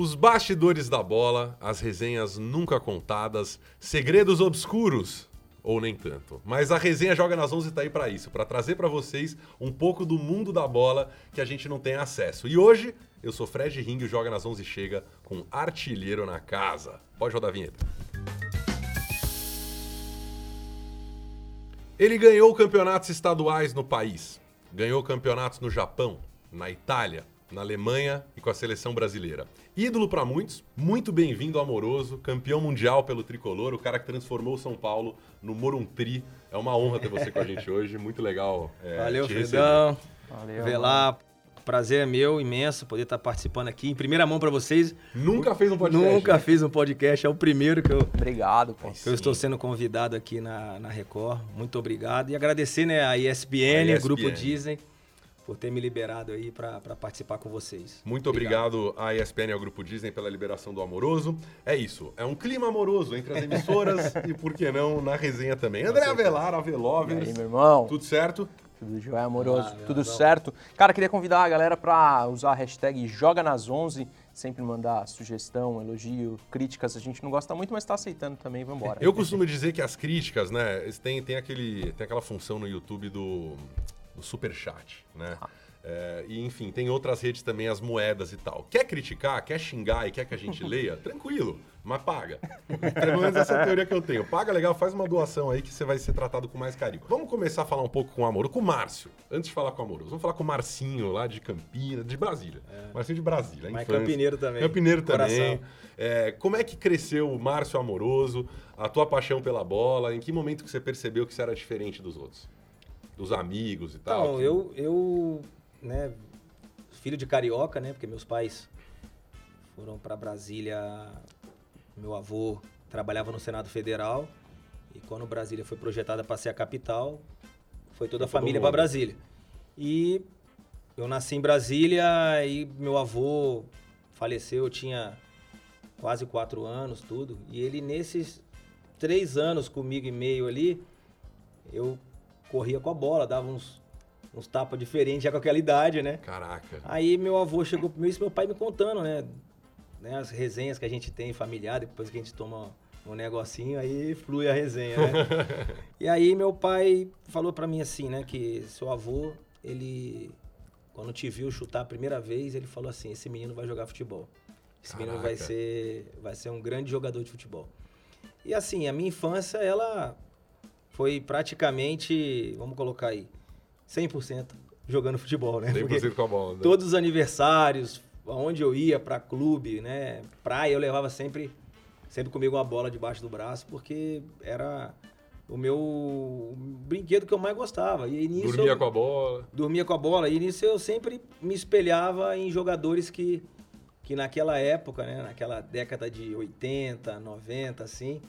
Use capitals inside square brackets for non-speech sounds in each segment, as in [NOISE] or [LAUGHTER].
Os bastidores da bola, as resenhas nunca contadas, segredos obscuros ou nem tanto. Mas a resenha Joga nas 11 tá aí para isso, para trazer para vocês um pouco do mundo da bola que a gente não tem acesso. E hoje eu sou Fred Ring, o Joga nas 11 chega com artilheiro na casa. Pode rodar a vinheta. Ele ganhou campeonatos estaduais no país, ganhou campeonatos no Japão, na Itália, na Alemanha e com a seleção brasileira. Ídolo para muitos, muito bem-vindo amoroso, campeão mundial pelo tricolor, o cara que transformou o São Paulo no Moruntri. É uma honra ter você com a gente hoje, muito legal. É, Valeu, Fredão. Valeu. Velar, prazer é meu, imenso, poder estar participando aqui em primeira mão para vocês. Nunca fez um podcast? Nunca né? fiz um podcast, é o primeiro que eu. Obrigado, pô. eu estou sendo convidado aqui na, na Record. Muito obrigado. E agradecer né, a ESPN, a ESPN. Grupo Disney por ter me liberado aí para participar com vocês. Muito obrigado. obrigado à ESPN e ao Grupo Disney pela liberação do Amoroso. É isso, é um clima amoroso entre as emissoras [LAUGHS] e, por que não, na resenha também. André Avelar, Avelovers. E aí, meu irmão? Tudo certo? Tudo jóia, amoroso. Ah, Tudo certo. Cara, queria convidar a galera para usar a hashtag Joga nas 11 sempre mandar sugestão, elogio, críticas. A gente não gosta muito, mas está aceitando também. Vamos embora. Eu costumo dizer que as críticas, né, tem, tem, aquele, tem aquela função no YouTube do do superchat, né? Ah. É, e enfim, tem outras redes também, as moedas e tal. Quer criticar, quer xingar e quer que a gente [LAUGHS] leia? Tranquilo, mas paga. [LAUGHS] Pelo menos essa é a teoria que eu tenho. Paga legal, faz uma doação aí que você vai ser tratado com mais carinho. Vamos começar a falar um pouco com o Amor, com o Márcio. Antes de falar com o Amoroso, vamos falar com o Marcinho lá de Campinas, de Brasília. É. Marcinho de Brasília, Mas Campineiro também. Campineiro também. É, como é que cresceu o Márcio Amoroso, a tua paixão pela bola? Em que momento que você percebeu que você era diferente dos outros? Dos amigos e tal? Não, que... eu, eu, né, filho de carioca, né, porque meus pais foram para Brasília, meu avô trabalhava no Senado Federal e quando Brasília foi projetada para ser a capital, foi toda a família para Brasília. E eu nasci em Brasília e meu avô faleceu, eu tinha quase quatro anos, tudo. E ele, nesses três anos comigo e meio ali, eu corria com a bola, dava uns, uns tapas diferentes já com aquela idade, né? Caraca. Aí meu avô chegou pro meu, meu pai me contando, né? né? As resenhas que a gente tem familiar, depois que a gente toma um negocinho, aí flui a resenha, né? [LAUGHS] e aí meu pai falou para mim assim, né? Que seu avô, ele... Quando te viu chutar a primeira vez, ele falou assim, esse menino vai jogar futebol. Esse Caraca. menino vai ser, vai ser um grande jogador de futebol. E assim, a minha infância, ela foi praticamente, vamos colocar aí, 100% jogando futebol, né? 100% Porque com a bola. Né? Todos os aniversários, aonde eu ia para clube, né, praia, eu levava sempre sempre comigo uma bola debaixo do braço, porque era o meu brinquedo que eu mais gostava. E nisso dormia eu, com a bola. Dormia com a bola. E nisso eu sempre me espelhava em jogadores que, que naquela época, né, naquela década de 80, 90, assim,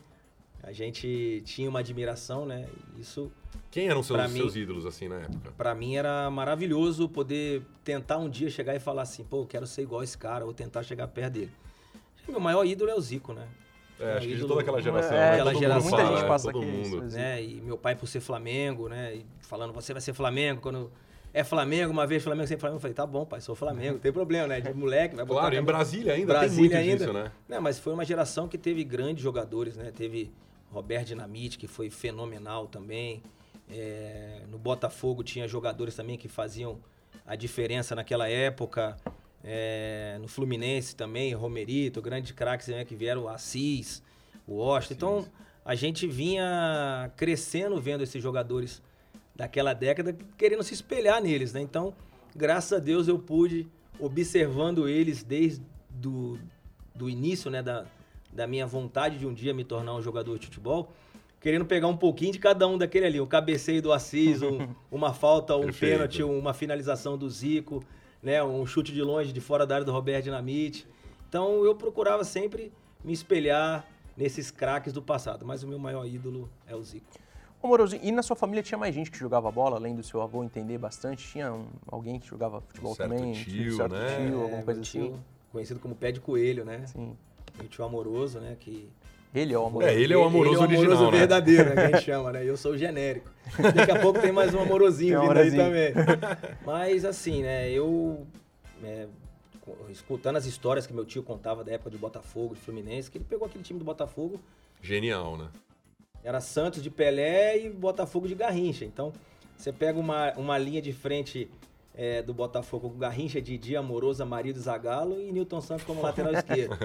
a gente tinha uma admiração, né? Isso. Quem eram seus, mim, seus ídolos assim na época? Para mim era maravilhoso poder tentar um dia chegar e falar assim, pô, eu quero ser igual esse cara, ou tentar chegar perto dele. Meu maior ídolo é o Zico, né? É, acho que de toda aquela geração. É, né? aquela geração. Muita gente é, passa aqui. Mundo. Né? E meu pai por ser Flamengo, né? E falando, você vai ser Flamengo quando é Flamengo, uma vez Flamengo, sempre Flamengo. Eu falei, tá bom, pai, sou Flamengo, não tem problema, né? De moleque, vai botar. Claro, em Brasília ainda Brasília tem muito ainda. disso, né? Não, mas foi uma geração que teve grandes jogadores, né? Teve Roberto Dinamite, que foi fenomenal também. É, no Botafogo tinha jogadores também que faziam a diferença naquela época. É, no Fluminense também, Romerito, grandes craques né, que vieram, Assis, o Osta. Então, a gente vinha crescendo vendo esses jogadores daquela década, querendo se espelhar neles, né? Então, graças a Deus eu pude, observando eles desde do, do início, né, da, da minha vontade de um dia me tornar um jogador de futebol, querendo pegar um pouquinho de cada um daquele ali. O cabeceio do Assis, um, [LAUGHS] uma falta, um Perfeito. pênalti, uma finalização do Zico, né? um chute de longe, de fora da área do Roberto Dinamite. Então eu procurava sempre me espelhar nesses craques do passado, mas o meu maior ídolo é o Zico. Ô Moroso, e na sua família tinha mais gente que jogava bola, além do seu avô entender bastante? Tinha um, alguém que jogava futebol um certo também? Tio, um certo né? tio, alguma é, coisa assim? Tio, conhecido como pé de coelho, né? Sim. Meu tio amoroso, né? Que ele é o amoroso. É, ele é o amoroso ele, ele original, é o amoroso né? verdadeiro, né? Que a gente chama, né? Eu sou o genérico. Daqui a pouco tem mais um amorosinho [LAUGHS] um vindo aí também. Mas assim, né? Eu é, escutando as histórias que meu tio contava da época de Botafogo, de Fluminense, que ele pegou aquele time do Botafogo. Genial, né? Era Santos de Pelé e Botafogo de Garrincha. Então, você pega uma, uma linha de frente é, do Botafogo com Garrincha, Didi, Amorosa, Marido Zagalo e Newton Santos como lateral [LAUGHS] esquerdo.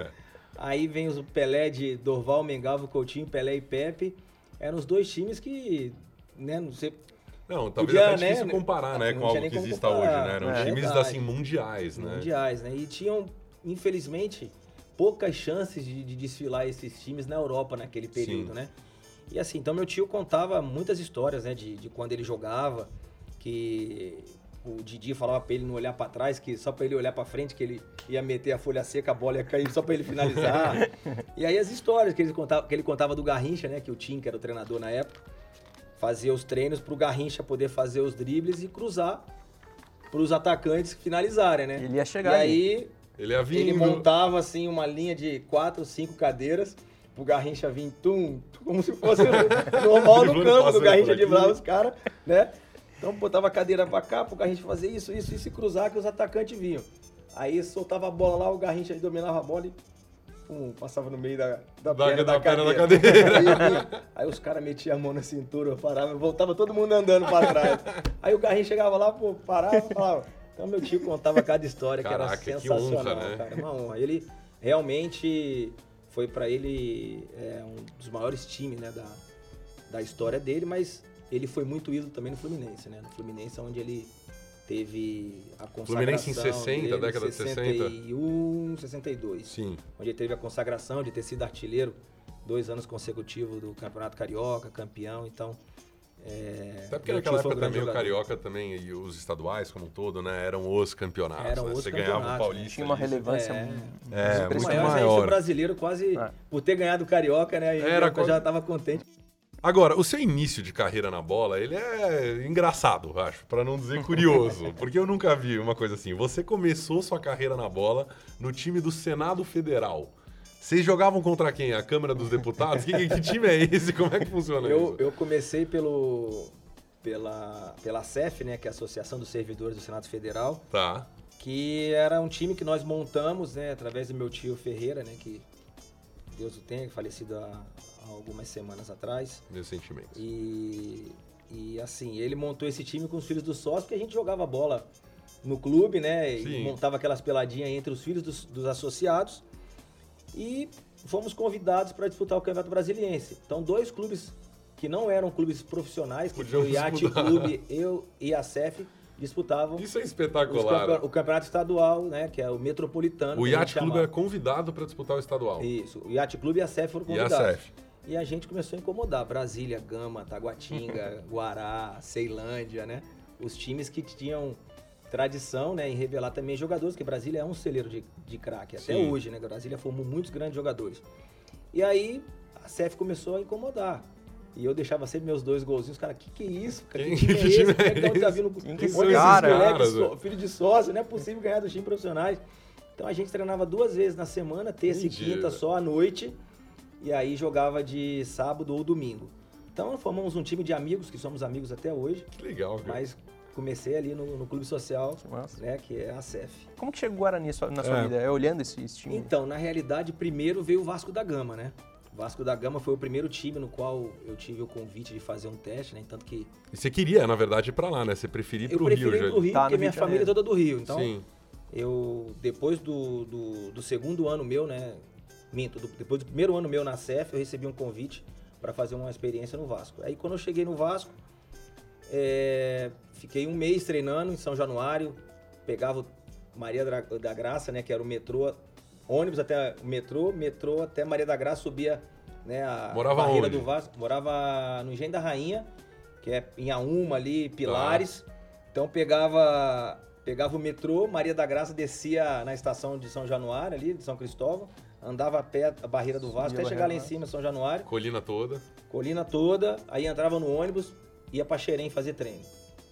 Aí vem os Pelé de Dorval, Mengalvo, Coutinho, Pelé e Pepe. Eram os dois times que, né, não sei, não, talvez Podia, até difícil né? comparar, né, com algo que exista hoje, né? Eram é, times verdade. assim mundiais, né? Mundiais, né? E tinham, infelizmente, poucas chances de, de desfilar esses times na Europa naquele período, Sim. né? E assim, então meu tio contava muitas histórias, né, de, de quando ele jogava, que o Didi falava pra ele não olhar para trás, que só para ele olhar para frente, que ele ia meter a folha seca, a bola ia cair só para ele finalizar. [LAUGHS] e aí as histórias que ele, contava, que ele contava do Garrincha, né, que o Tim, que era o treinador na época, fazia os treinos para o Garrincha poder fazer os dribles e cruzar para os atacantes finalizarem, né? Ele ia chegar. E aí ele, ia ele montava assim uma linha de quatro, cinco cadeiras o Garrincha vir tum, como se fosse [LAUGHS] normal no campo do Garrincha de bravo os caras, né? Então botava a cadeira pra cá pro Garrincha fazer isso, isso, isso e cruzar que os atacantes vinham. Aí soltava a bola lá, o Garrincha dominava a bola e pum, passava no meio da, da, da perna da, da, cadeira. Da cadeira. [LAUGHS] Aí, aí, os caras metiam a mão na cintura, parava, voltava todo mundo andando pra trás. Aí o carrinho chegava lá, pô, parava, falava. Então meu tio contava cada história Caraca, que era sensacional, que honra, né? cara. Uma honra. Ele realmente foi para ele é, um dos maiores times né, da, da história dele, mas ele foi muito ídolo também no Fluminense, né? No Fluminense, onde ele teve a consagração. Fluminense em 60, dele, década 60, de 60? 61, 62. Sim. Onde ele teve a consagração de ter sido artilheiro dois anos consecutivos do Campeonato Carioca, campeão, então... É, Até porque naquela época um também jogador. o Carioca também e os estaduais como um todo, né? Eram os campeonatos. Eram né? os Você ganhava o Paulista. Tinha uma relevância é, é, muito maior. maior. O brasileiro quase, é. por ter ganhado o Carioca, né? Era, já estava contente. Agora, o seu início de carreira na bola, ele é engraçado, acho, para não dizer curioso, [LAUGHS] porque eu nunca vi uma coisa assim. Você começou sua carreira na bola no time do Senado Federal. Vocês jogavam contra quem? A Câmara dos Deputados? que, que, time é esse? Como é que funciona eu, isso? Eu comecei pelo, pela, pela CEF, né, que é a Associação dos Servidores do Senado Federal. Tá. Que era um time que nós montamos, né, através do meu tio Ferreira, né, que Deus o tenha, falecido há algumas semanas atrás. Meus sentimentos. E, e assim, ele montou esse time com os filhos do sócio, porque a gente jogava bola no clube, né? Sim. E montava aquelas peladinhas entre os filhos dos, dos associados. E fomos convidados para disputar o Campeonato Brasiliense. Então, dois clubes que não eram clubes profissionais, que foi o Yacht Clube eu, e a CEF, disputavam. Isso é espetacular. o campeonato estadual, né? Que é o Metropolitano. O Yacht Clube é convidado para disputar o estadual. Isso. O Yacht Clube e a CEF foram convidados. E a CEF. E a gente começou a incomodar. Brasília, Gama, Taguatinga, [LAUGHS] Guará, Ceilândia, né? Os times que tinham tradição né, em revelar também jogadores, que Brasília é um celeiro de, de craque até Sim. hoje, né? Brasília formou muitos grandes jogadores. E aí a CEF começou a incomodar. E eu deixava sempre meus dois golzinhos. Cara, que que é isso? Cara? Que, que, que é esse? Como é que tá, vindo que cara, moleques, cara, filho de sócio? Não é possível ganhar dos times profissionais. Então a gente treinava duas vezes na semana, terça Entendi. e quinta só à noite e aí jogava de sábado ou domingo. Então formamos um time de amigos, que somos amigos até hoje. Que legal, cara. Mas comecei ali no, no clube social, né, que é a CEF. Como que chegou o Guarani na sua é. vida? É olhando esse, esse time? Então, na realidade, primeiro veio o Vasco da Gama, né? O Vasco da Gama foi o primeiro time no qual eu tive o convite de fazer um teste, né? Tanto que. E você queria, na verdade, ir pra lá, né? Você preferia ir pro eu Rio, já. Eu pro Rio, tá, porque minha família é toda do Rio. Então, Sim. eu, depois do, do, do segundo ano meu, né? Minto, do, depois do primeiro ano meu na CEF, eu recebi um convite para fazer uma experiência no Vasco. Aí quando eu cheguei no Vasco, é, fiquei um mês treinando em São Januário, pegava Maria da Graça, né, que era o metrô, ônibus até o metrô, metrô até Maria da Graça, subia né, a Morava barreira onde? do Vasco. Morava no Engenho da Rainha, que é em Auma ali, Pilares. Tá. Então pegava pegava o metrô, Maria da Graça descia na estação de São Januário ali, de São Cristóvão, andava a pé a barreira do Vasco, até chegar lá em cima, São Januário. Colina toda. Colina toda, aí entrava no ônibus, ia pra Xerém fazer treino.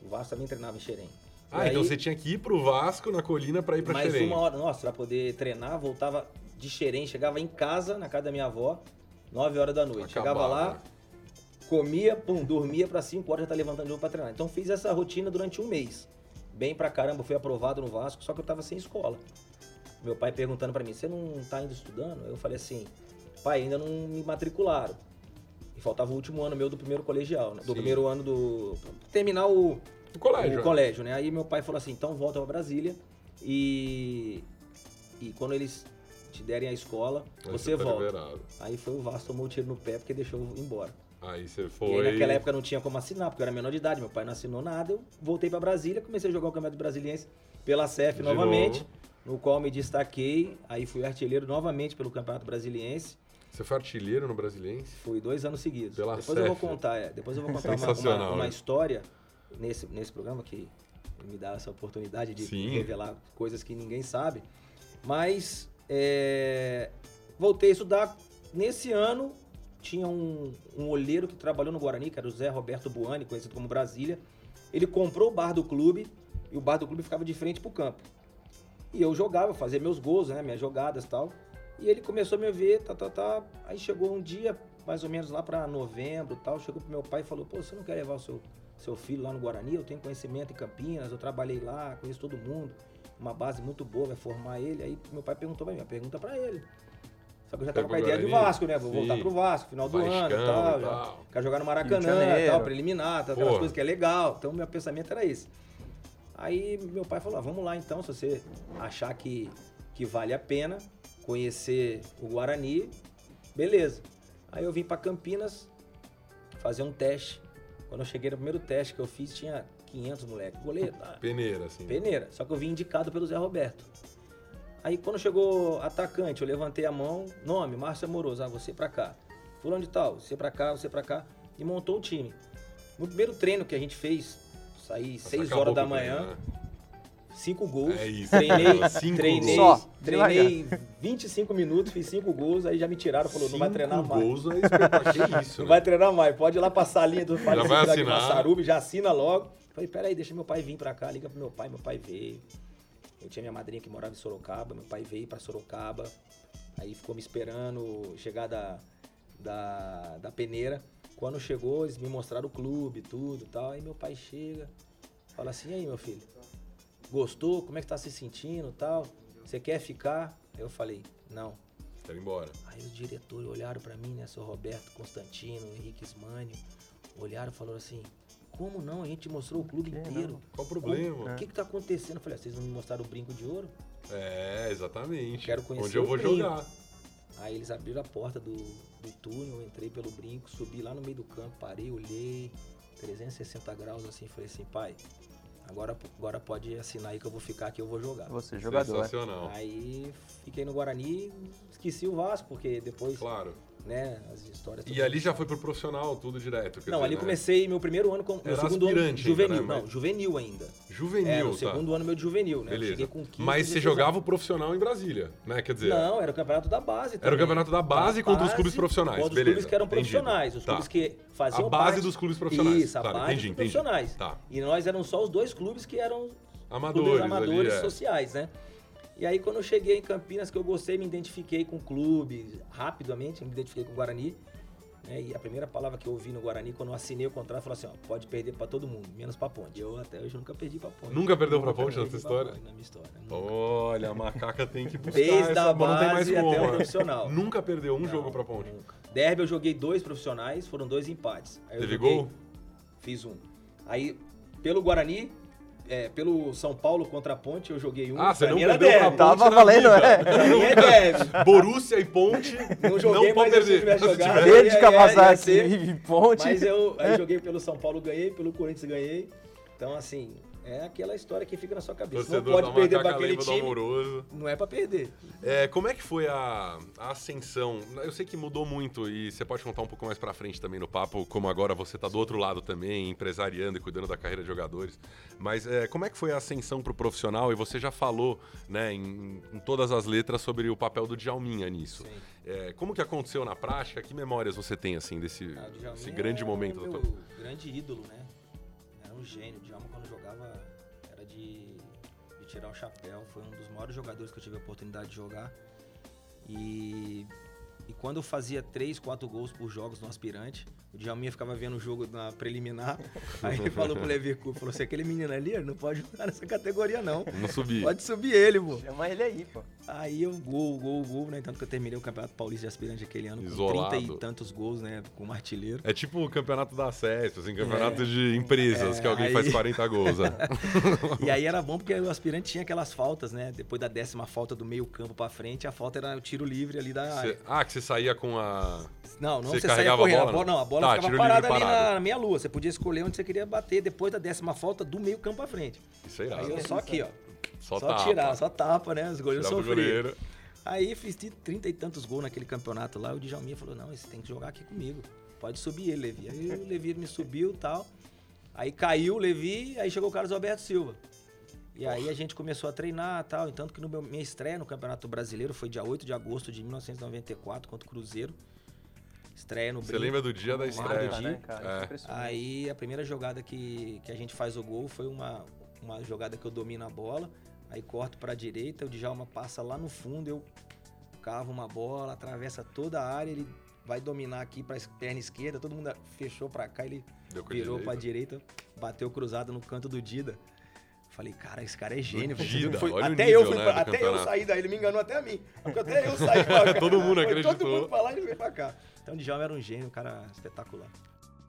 O Vasco também treinava em Xerém. Ah, e então aí, você tinha que ir pro Vasco na colina para ir pra mais Xerém. Mais uma hora, nossa, pra poder treinar, voltava de Xerém, chegava em casa, na casa da minha avó, 9 horas da noite. Acabava, chegava lá, comia, pum, dormia pra 5 horas, já tá levantando de novo pra treinar. Então fiz essa rotina durante um mês. Bem pra caramba, fui aprovado no Vasco, só que eu tava sem escola. Meu pai perguntando para mim, você não tá indo estudando? Eu falei assim, pai, ainda não me matricularam. E faltava o último ano meu do primeiro colegial, né? Do Sim. primeiro ano do... Terminar o, O colégio. o é. colégio, né? Aí meu pai falou assim, então volta pra Brasília e... E quando eles te derem a escola, Aí você tá volta. liberado. Aí foi o Vasco, tomou o tiro no pé porque deixou eu ir embora. Aí você E foi. aí naquela época não tinha como assinar, porque eu era menor de idade, meu pai não assinou nada. Eu voltei pra Brasília, comecei a jogar o Campeonato Brasiliense pela De novamente, novo. No qual me destaquei. Aí fui artilheiro novamente pelo Campeonato Brasiliense. Você foi artilheiro no Brasiliense? Fui dois anos seguidos. Pela depois eu vou contar, é, depois eu vou contar uma, uma, uma história nesse, nesse programa que me dá essa oportunidade de Sim. revelar coisas que ninguém sabe. Mas é, voltei a estudar. Nesse ano tinha um, um olheiro que trabalhou no Guarani, que era o Zé Roberto Buani, conhecido como Brasília. Ele comprou o bar do clube e o bar do clube ficava de frente pro campo. E eu jogava, fazia meus gols, né, minhas jogadas e tal. E ele começou a me ver, tá, tá, tá. Aí chegou um dia, mais ou menos lá pra novembro e tal, chegou pro meu pai e falou: pô, você não quer levar o seu, seu filho lá no Guarani? Eu tenho conhecimento em Campinas, eu trabalhei lá, conheço todo mundo. Uma base muito boa, vai formar ele. Aí meu pai perguntou pra mim, pergunta pra ele. Só que eu já tava com a ideia do? Vasco, né? Vou voltar Sim. pro Vasco, final do ano Vascão e tal. e já. tal. Quero jogar no Maracanã e tal, preliminar, tal, aquelas Porra. coisas que é legal. Então meu pensamento era esse. Aí meu pai falou: ah, vamos lá então, se você achar que, que vale a pena conhecer o Guarani, beleza. Aí eu vim para Campinas fazer um teste. Quando eu cheguei no primeiro teste que eu fiz, tinha 500 moleques. Goleiro, tá, Peneira, assim. peneira. Só que eu vim indicado pelo Zé Roberto. Aí quando chegou atacante, eu levantei a mão, nome, Márcio Amoroso, ah, você pra cá. Fulano de tal, você pra cá, você pra cá. E montou o time. No primeiro treino que a gente fez, saí Nossa, 6 acabou horas da manhã, né? cinco gols. É isso. Treinei, [LAUGHS] Cinco treinei, gols. Só, treinei 25 minutos, fiz cinco gols, aí já me tiraram, falou, não vai treinar mais. gols é espetacular. Que [LAUGHS] isso, Não né? vai treinar mais, pode ir lá passar a linha do [LAUGHS] vai falecido. Massarubi, já assina logo. Falei, peraí, deixa meu pai vir pra cá, liga pro meu pai, meu pai veio. Eu tinha minha madrinha que morava em Sorocaba, meu pai veio pra Sorocaba, aí ficou me esperando chegar da, da, da peneira. Quando chegou, eles me mostraram o clube, tudo e tal. Aí meu pai chega, fala assim, e aí meu filho, gostou? Como é que tá se sentindo e tal? Você quer ficar? Eu falei, não. Quero ir embora. Aí os diretores olharam pra mim, né? Seu Roberto Constantino, Henrique Ismânio, olharam e falaram assim: como não? A gente mostrou o clube Que inteiro. Qual o problema? O que que tá acontecendo? Eu falei: ah, vocês não me mostraram o brinco de ouro? É, exatamente. Quero conhecer Onde eu o vou brinco. jogar. Aí eles abriram a porta do, do túnel, eu entrei pelo brinco, subi lá no meio do campo, parei, olhei, 360 graus assim, falei assim, pai, agora, agora pode assinar aí que eu vou ficar aqui, eu vou jogar. Você, jogador. é. Sensacional. Aí fiquei no Guarani, esqueci o Vasco, porque depois, Claro. Né, as histórias... E ali já foi pro profissional, tudo direto. Não, dizer, ali né? comecei meu primeiro ano com meu Era segundo ano aspirante ainda, juvenil, né, não, juvenil ainda. Juvenil, Era o tá. segundo ano meu de juvenil, né? Beleza. Cheguei com 15, Mas você 16 jogava o profissional em Brasília, né? Quer dizer, Não, era o campeonato da base. Era o também. campeonato da base contra os clubes profissionais, Contra os beleza, clubes que eram profissionais, os Tá. clubes que faziam A base parte- dos clubes profissionais, Isso, a claro, base entendi, dos entendi. profissionais. Tá. E nós éramos só os dois clubes que eram amadores, clubes amadores ali, é. sociais, né? E aí quando eu cheguei em Campinas, que eu gostei, me identifiquei com o clube, rapidamente, me identifiquei com o Guarani. né? E a primeira palavra que eu ouvi no Guarani, quando eu assinei o contrato, falou assim, ó, pode perder pra todo mundo, menos pra Ponte. Eu até hoje nunca perdi pra Ponte. Nunca perdeu pra Ponte na sua história? Ponte Na minha história. nunca. Olha, a macaca tem que [LAUGHS] buscar Desde essa, a mas não tem mais base até como. o profissional. Nunca perdeu um Não, jogo pra Ponte. nunca. Derby eu joguei dois profissionais, foram dois empates. Aí eu Teve joguei- gol? Fiz um. Aí, pelo Guarani, é, pelo São Paulo contra a Ponte, eu joguei um. Ah, você não perdeu pra. Ponte Tava valendo, vida. é. É. Borussia e Ponte Não joguei, não pode perder. ia- Kawasaki ia ser. e Ponte. Mas eu aí joguei pelo São Paulo, ganhei, pelo Corinthians ganhei. Então, assim, é aquela história que fica na sua cabeça. Torcedor não pode perder macaca aquele time. amoroso. Não é pra perder. É, como é que foi a, a ascensão? Eu sei que mudou muito e você pode contar um pouco mais pra frente também no papo, como agora você tá do outro lado também, empresariando e cuidando da carreira de jogadores. Mas é, como é que foi a ascensão pro profissional? E você já falou, né, em, em todas as letras sobre o papel do Djalminha nisso. Sim. É, como que aconteceu na prática? Que memórias você tem, assim, desse, Ah, desse grande é momento da meu tua... grande ídolo, né? Era um gênio. Djalma, jogava, era de, de tirar o chapéu. Foi um dos maiores jogadores que eu tive a oportunidade de jogar. E E quando eu fazia três, quatro gols por jogos no aspirante, o Djalminha ficava vendo o jogo na preliminar. [LAUGHS] aí ele falou pro Levi Cu, falou: você aquele menino ali, não pode jogar nessa categoria, não. Não subir. Pode subir ele, pô. Chama ele aí, pô. Aí eu gol, gol, gol, né? Tanto que eu terminei o Campeonato Paulista de Aspirante aquele ano Isolado. com 30 e tantos gols, né? Como artilheiro. É tipo o campeonato da CESP, assim, campeonato de empresas, que alguém É. aí- faz [LAUGHS] 40 gols. né? E aí era bom porque o aspirante tinha aquelas faltas, né? Depois da décima falta do meio campo pra frente, a falta era o tiro livre ali da área. Cê- ah, que você saía com a. Não, não Você você, saía carregava a correndo. bola, A bola, não? não, a bola Tá, ficava parada ali parado. na meia lua. Você podia escolher onde você queria bater depois da décima falta do meio campo pra frente. Isso aí, Aí eu só aqui, ó. Só, Só, tapa. tirar, só tapa, né? Os goleiros goleiro. Aí fiz trinta e tantos gols naquele campeonato lá. O Djalminha falou: Não, você tem que jogar aqui comigo. Pode subir ele, Levi. Aí o Levi me subiu e tal. Aí caiu o Levi, aí chegou o Carlos Alberto Silva. E aí a gente começou a treinar e tal. E tanto que no meu, minha estreia no Campeonato Brasileiro foi dia 8 de agosto de 1994 contra o Cruzeiro. Estreia no Você Brinco. lembra do dia da estreia? do dia. né, cara? É. Aí a primeira jogada que, que a gente faz o gol foi uma, uma jogada que eu domino a bola, aí corto pra direita, o Djalma passa lá no fundo, eu cavo uma bola, atravessa toda a área, ele vai dominar aqui pra es- perna esquerda, todo mundo fechou pra cá, ele a virou direita. pra direita, bateu cruzado no canto do Dida. Falei, cara, esse cara é gênio. Dida, foi- até nível, eu fui né, pra- até eu saí daí, ele me enganou até a mim. Porque até eu saí [LAUGHS] pra cá. Todo mundo acreditou. Todo mundo pra lá e ele veio pra cá. Então o Djalma era um gênio, um cara espetacular.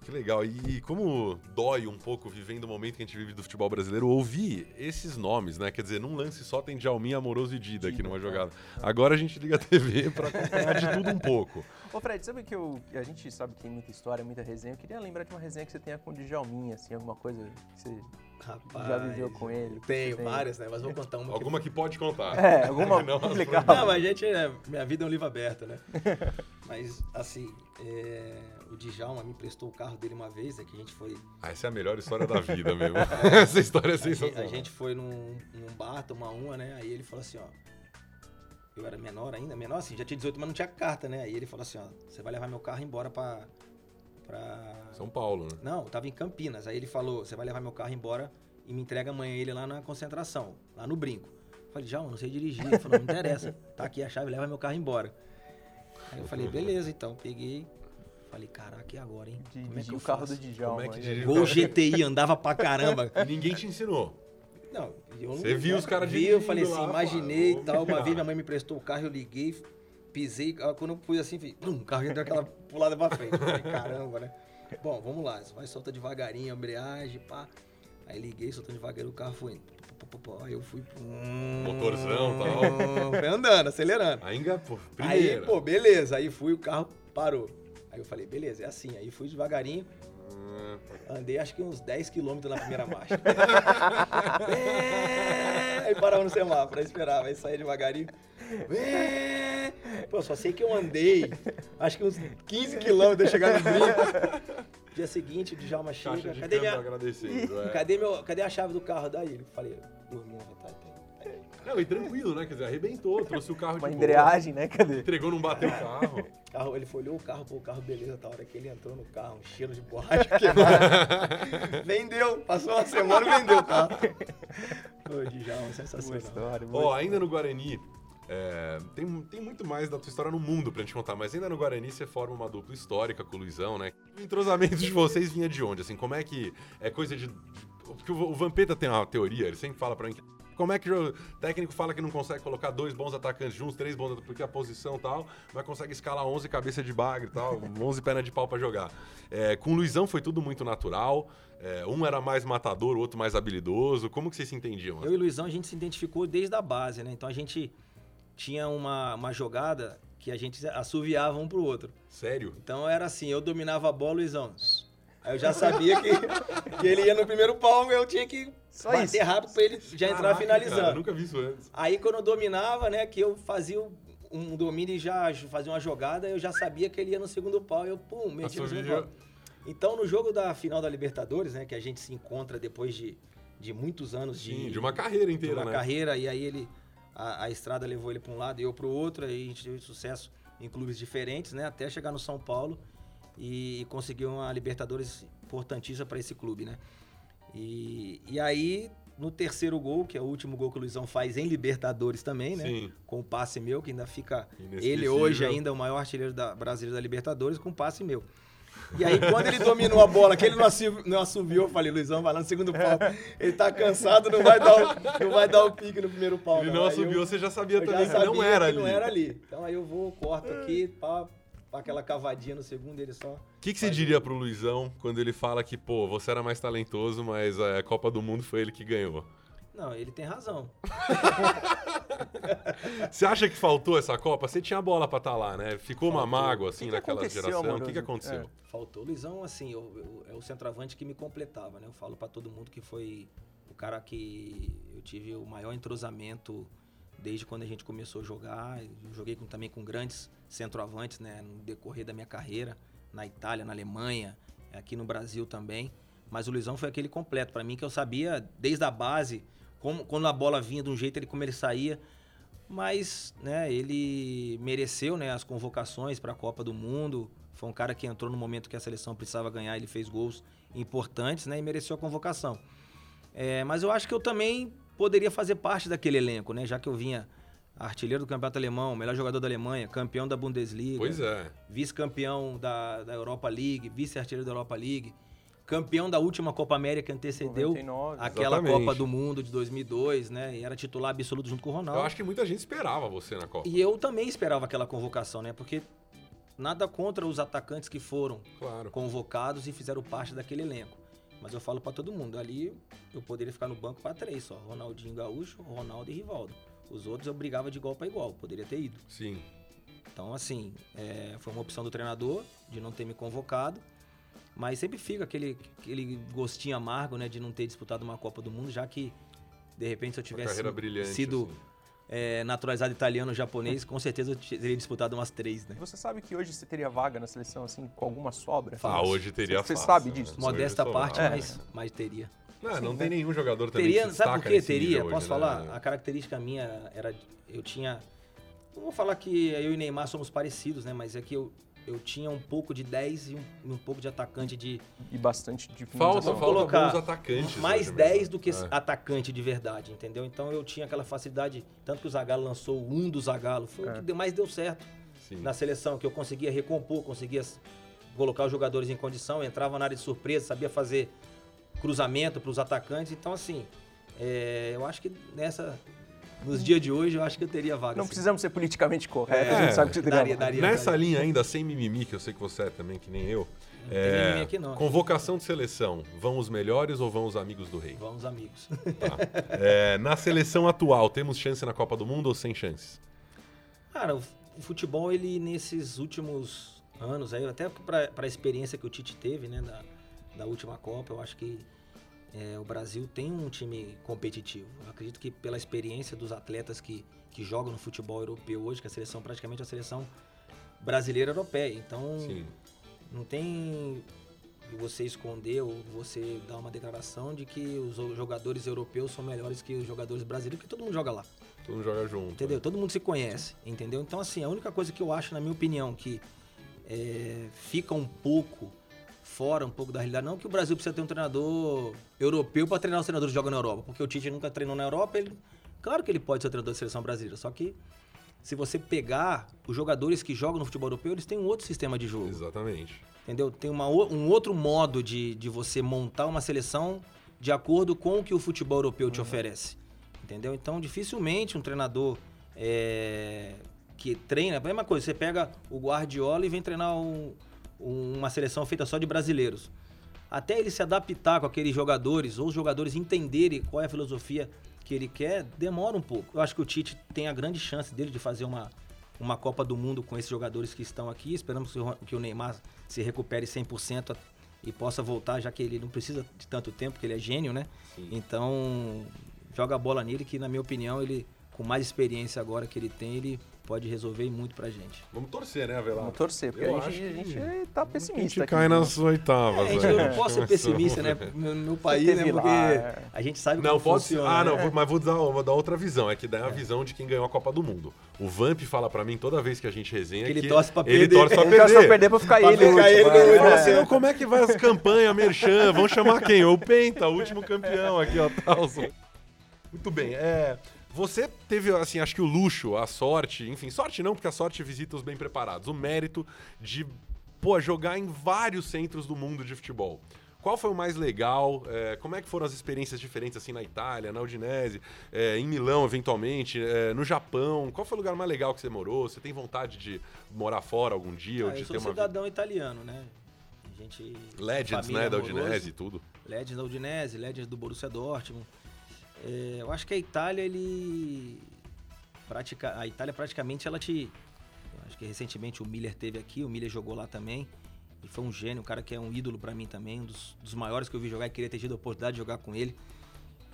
Que legal. E como dói um pouco vivendo o momento que a gente vive do futebol brasileiro, ouvir esses nomes, né? Quer dizer, num lance só tem Djalminha, Amoroso e Dida aqui numa jogada. Agora a gente liga a TV [LAUGHS] pra acompanhar de tudo um pouco. Ô Fred, sabe que eu, a gente sabe que tem muita história, muita resenha. Eu queria lembrar de uma resenha que você tenha com o Djalminha, assim, alguma coisa que você Rapaz, já viveu com ele. que Tenho tem. várias, né? Mas vou contar uma. que- Alguma que pode contar. É, alguma [LAUGHS] Não, complicada. Não, mas gente, é, minha vida é um livro aberto, né? [LAUGHS] mas, assim, é, o Djalma me emprestou o carro dele uma vez, né? Que a gente foi. Ah, essa é a melhor história da vida [LAUGHS] mesmo. essa história é A gente, sensacional. a gente foi num, num bar tomar uma, né? Aí ele falou assim, ó. Eu era menor ainda, menor assim, já tinha 18, mas não tinha carta, né? Aí ele falou assim, ó, você vai levar meu carro embora pra. Pra... São Paulo, né? Não, eu tava em Campinas. Aí ele falou: você vai levar meu carro embora e me entrega amanhã ele lá na concentração, lá no brinco. Eu falei, já, eu não sei dirigir. Ele falou, não interessa. Tá aqui a chave, leva meu carro embora. Aí eu falei, beleza, então. Peguei. Falei, caraca, e agora, hein? Como é que eu o carro faço? do Djalma. Como é que? Gol GTI, andava pra caramba. [LAUGHS] E ninguém te ensinou. Não, eu não- Você viu os caras Vi, eu dirigindo falei assim, lá, imaginei e tal. Uma vez minha mãe me prestou o carro, eu liguei, pisei. ah, Quando eu pus assim, fiz, o carro deu aquela [LAUGHS] pulada pra frente. Falei, caramba, né? Bom, vamos lá. Vai solta devagarinho a embreagem, pá. Aí liguei, soltando devagarinho, o carro foi indo. Aí eu fui. hum, Motorzão, tal. Foi andando, acelerando. Ainda, pô, Aí, primeira. pô, beleza. Aí fui, o carro parou. Aí eu falei, beleza, é assim. Aí fui devagarinho. Ah, Andei acho que uns 10 km na primeira marcha. [LAUGHS] É, aí parava no semáforo, aí esperava, aí saía devagarinho. É. [LAUGHS] Pô, só sei que eu andei acho que uns 15 km até chegar no brinco. Dia seguinte, o Djalma Caixa chega. de Cadê, minha, agradecendo. é. cadê, meu, cadê a chave do carro? Daí ele falei, dormi no retrato aí. Não, e tranquilo, né? Quer dizer, arrebentou, trouxe o carro Uma de boa. embreagem, né? Cadê? Entregou, não bateu o carro. [LAUGHS] Carro, ele foi, olhou o carro, pô, o carro beleza, tá hora que ele entrou no carro, um cheiro de borracha queimada. [LAUGHS] vendeu, passou uma semana e vendeu o carro. Pô, Djalma, Boa sensacional. história. Ó, boa ainda no Guarani, é, tem, tem muito mais da tua história no mundo pra gente contar, mas ainda no Guarani você forma uma dupla histórica com o Luizão, né? O entrosamento de vocês vinha de onde? Assim, como é que é coisa de... Porque o Vampeta tem uma teoria, ele sempre fala pra mim que como é que o técnico fala que não consegue colocar dois bons atacantes juntos, três bons, porque a posição e tal, mas consegue escalar 11 cabeça de bagre e tal, [LAUGHS] 11 perna de pau pra jogar. É, com o Luizão foi tudo muito natural, é, um era mais matador, o outro mais habilidoso. Como que vocês se entendiam? Eu e o Luizão, a gente se identificou desde a base, né? Então a gente tinha uma, uma jogada que a gente assoviava um pro outro. Sério? Então era assim, eu dominava a bola, Luizão. Aí eu já sabia que, [LAUGHS] que ele ia no primeiro pau, eu tinha que Só bater isso. rápido pra ele já entrar Caraca, finalizando. Cara, eu nunca vi isso antes. Aí quando eu dominava, né, que eu fazia um domínio e já fazia uma jogada, eu já sabia que ele ia no segundo pau, eu pum, metia no segundo pau. Então no jogo da final da Libertadores, né, que a gente se encontra depois de, de muitos anos de, Sim, de uma carreira de inteira, uma né? carreira, e aí ele a, a estrada levou ele para um lado e eu para o outro, aí a gente teve sucesso em clubes diferentes, né, até chegar no São Paulo e, conseguir uma Libertadores importantíssima para esse clube, né? E, e aí no terceiro gol, que é o último gol que o Luizão faz em Libertadores também, né? Sim. Com o passe meu, que ainda fica. Ele hoje ainda é o maior artilheiro da brasileiro da Libertadores, com passe meu. E aí, quando ele dominou a bola, que ele não assoviou, não assoviou eu falei, Luizão, vai lá no segundo pau. Ele tá cansado, não vai dar o, não vai dar o pique no primeiro pau. Ele não Aí assobiou, eu- você já sabia também já que sabia não era que ali. não era ali. Então aí eu vou, corto aqui, pá, pá, aquela cavadinha no segundo, ele só... O que, que você diria pro Luizão quando ele fala que, pô, você era mais talentoso, mas a Copa do Mundo foi ele que ganhou? Não, ele tem razão. Você acha que faltou essa Copa? Você tinha a bola pra estar lá, né? Ficou uma Faltou. mágoa, assim, O que que naquela geração. O que, que aconteceu? É. Faltou. O Luizão, assim, eu, eu- é o centroavante que me completava, né? Eu falo pra todo mundo que foi o cara que eu tive o maior entrosamento desde quando a gente começou a jogar. Eu joguei com- também com grandes centroavantes, né? No decorrer da minha carreira, na Itália, na Alemanha, aqui no Brasil também. Mas o Luizão foi aquele completo pra mim, que eu sabia desde a base, como, quando a bola vinha de um jeito, ele como ele saía. Mas, né, ele mereceu, né, as convocações para a Copa do Mundo. Foi um cara que entrou no momento que a seleção precisava ganhar, ele fez gols importantes, né, e mereceu a convocação. É, mas eu acho que eu também poderia fazer parte daquele elenco, né, já que eu vinha artilheiro do Campeonato Alemão, melhor jogador da Alemanha, campeão da Bundesliga, é. vice-campeão da, da Europa League, vice-artilheiro da Europa League, campeão da última Copa América que antecedeu 99, aquela exatamente. Copa do Mundo de 2002, né, e era titular absoluto junto com o Ronaldo. Eu acho que muita gente esperava você na Copa. E eu também esperava aquela convocação, né? Porque nada contra os atacantes que foram Claro. convocados e fizeram parte daquele elenco. Mas eu falo pra todo mundo, ali eu poderia ficar no banco pra três só. Ronaldinho Gaúcho, Ronaldo e Rivaldo. Os outros eu brigava de igual pra igual, poderia ter ido. Sim. Então, assim, é, foi uma opção do treinador de não ter me convocado. Mas sempre fica aquele, aquele gostinho amargo, né? De não ter disputado uma Copa do Mundo, já que, de repente, se eu tivesse sido assim. é, naturalizado italiano ou japonês, com certeza eu teria disputado umas três, né? Você sabe que hoje você teria vaga na seleção, assim, com alguma sobra? Ah, hoje teria Você fácil, sabe né? disso? Hoje Modesta parte, lá. mas, mas teria. Não, Sim, não né? tem nenhum jogador também Teria, que se sabe por nesse Teria, posso hoje, falar? né? A característica minha era. Eu tinha. Não vou falar que eu e Neymar somos parecidos, né? Mas é que eu, eu tinha um pouco de 10 e um, e um pouco de atacante de. E bastante de Falta, Vamos falta colocar bons atacantes. mais hoje mesmo. 10 do que É. atacante de verdade, entendeu? Então eu tinha aquela facilidade. Tanto que o Zagallo lançou um do Zagallo. Foi o É. que mais deu certo Sim. na seleção, que eu conseguia recompor, conseguia colocar os jogadores em condição, entrava na área de surpresa, sabia fazer cruzamento para os atacantes. Então, assim, é, eu acho que nessa. Nos dias de hoje, eu acho que eu teria vaga. Não sim. precisamos ser politicamente corretos, a É, gente sabe que teria daria- daria. Nessa linha ainda, sem mimimi, que eu sei que você é também, que nem eu. tem é, mimimi aqui não. Convocação de seleção. Vão os melhores ou vão os amigos do rei? Vamos, amigos. Tá. É, na seleção atual, temos chance na Copa do Mundo ou sem chances? Cara, o futebol, ele nesses últimos anos, aí, até para a experiência que o Tite teve, né, da, da última Copa, eu acho que é, o Brasil tem um time competitivo. Eu acredito que pela experiência dos atletas que, que jogam no futebol europeu hoje, que a seleção praticamente é a seleção brasileira europeia. Então, Sim. não tem você esconder ou você dar uma declaração de que os jogadores europeus são melhores que os jogadores brasileiros, porque todo mundo joga lá. Todo mundo joga junto. Entendeu? né? Todo mundo se conhece, entendeu? Então, assim, a única coisa que eu acho, na minha opinião, que é, fica um pouco fora um pouco da realidade, não que o Brasil precisa ter um treinador europeu para treinar os treinadores que jogam na Europa, porque o Tite nunca treinou na Europa, ele, claro que ele pode ser o treinador da seleção brasileira, só que se você pegar os jogadores que jogam no futebol europeu, eles têm um outro sistema de jogo. Exatamente. Entendeu? Tem uma, um outro modo de, de você montar uma seleção de acordo com o que o futebol europeu te oferece. Entendeu? Então, dificilmente um treinador é, que treina. A mesma coisa, você pega o Guardiola e vem treinar um- uma seleção feita só de brasileiros. Até ele se adaptar com aqueles jogadores, ou os jogadores entenderem qual é a filosofia que ele quer, demora um pouco. Eu acho que o Tite tem a grande chance dele de fazer uma, uma Copa do Mundo com esses jogadores que estão aqui. Esperamos que o- Neymar se recupere 100% e possa voltar, já que ele não precisa de tanto tempo, porque ele é gênio, né? Sim. Então, joga a bola nele, que na minha opinião, ele, com mais experiência agora que ele tem, ele pode resolver muito pra gente. Vamos torcer, né, Avelar? Vamos torcer, porque Eu a gente, a que- gente tá A pessimista gente aqui. cai né? nas oitavas. É, gente, né? eu não posso ser pessimista, né? [LAUGHS] No meu país, né? lá, Porque é. a gente sabe Não, como pode funciona. Ah, né? não, vou- mas vou dar, vou dar outra visão. É que dá a visão de quem ganhou a Copa do Mundo. O Vamp fala pra mim toda vez que a gente resenha Que ele que torce pra ele perder. torce pra Ele perder. torce pra perder pra ficar Pra ele ficar ele é. ganhando. Ele assim, "Não, como é que vai as campanhas, Merchan? Vão chamar quem? O Penta, o último campeão aqui, ó. Tal. [LAUGHS] Muito bem. É, você teve, assim, acho que o luxo, a sorte, enfim, sorte não, porque a sorte visita os bem preparados, o mérito de pô, jogar em vários centros do mundo de futebol. Qual foi o mais legal? É, como é que foram as experiências diferentes assim na Itália, na Udinese, é, em Milão eventualmente, é, no Japão? Qual foi o lugar mais legal que você morou? Você tem vontade de morar fora algum dia? Ah, ou de eu sou ter uma cidadão italiano, né? A gente, Legends, né, da. Udinese e tudo. Legends da Udinese, Legends do Borussia Dortmund. É, eu acho que a Itália, ele... Pratica, a Itália praticamente, ela te... acho que recentemente o Miller teve aqui, o Miller jogou lá também. E foi um gênio, um cara que é um ídolo pra mim também, um dos, dos maiores que eu vi jogar e queria ter tido a oportunidade de jogar com ele.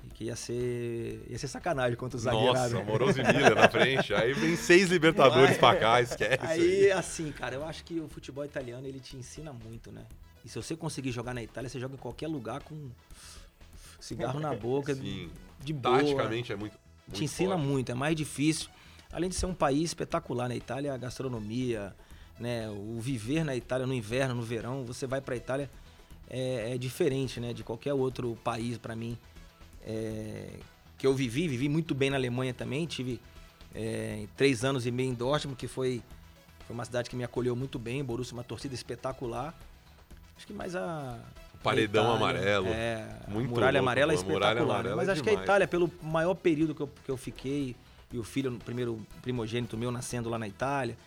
E que ia ser, ia ser sacanagem contra o zagueiro. Nossa, Amoroso e Miller na frente. Aí vem seis Libertadores pra cá, esquece. Aí, Aí, assim, cara, eu acho que o futebol italiano ele te ensina muito, né? E se você conseguir jogar na Itália, você joga em qualquer lugar com cigarro na [LAUGHS] boca, Sim. de boa. Taticamente é muito. muito te ensina forte. muito, é mais difícil. Além de ser um país espetacular na Itália, a gastronomia, né, o viver na Itália no inverno, no verão, você vai para a Itália é, é diferente, né, de qualquer outro país para mim. É, que eu vivi, vivi muito bem na Alemanha também, tive é, três anos e meio em Dortmund, que foi, foi uma cidade que me acolheu muito bem, Borussia uma torcida espetacular. Acho que mais a Paredão Itália, amarelo. É, Muito a muralha louco, amarela é a muralha espetacular. amarela Mas é acho que a demais. Itália, pelo maior período que eu, que eu fiquei, e o filho, o primeiro primogênito meu, nascendo lá na Itália,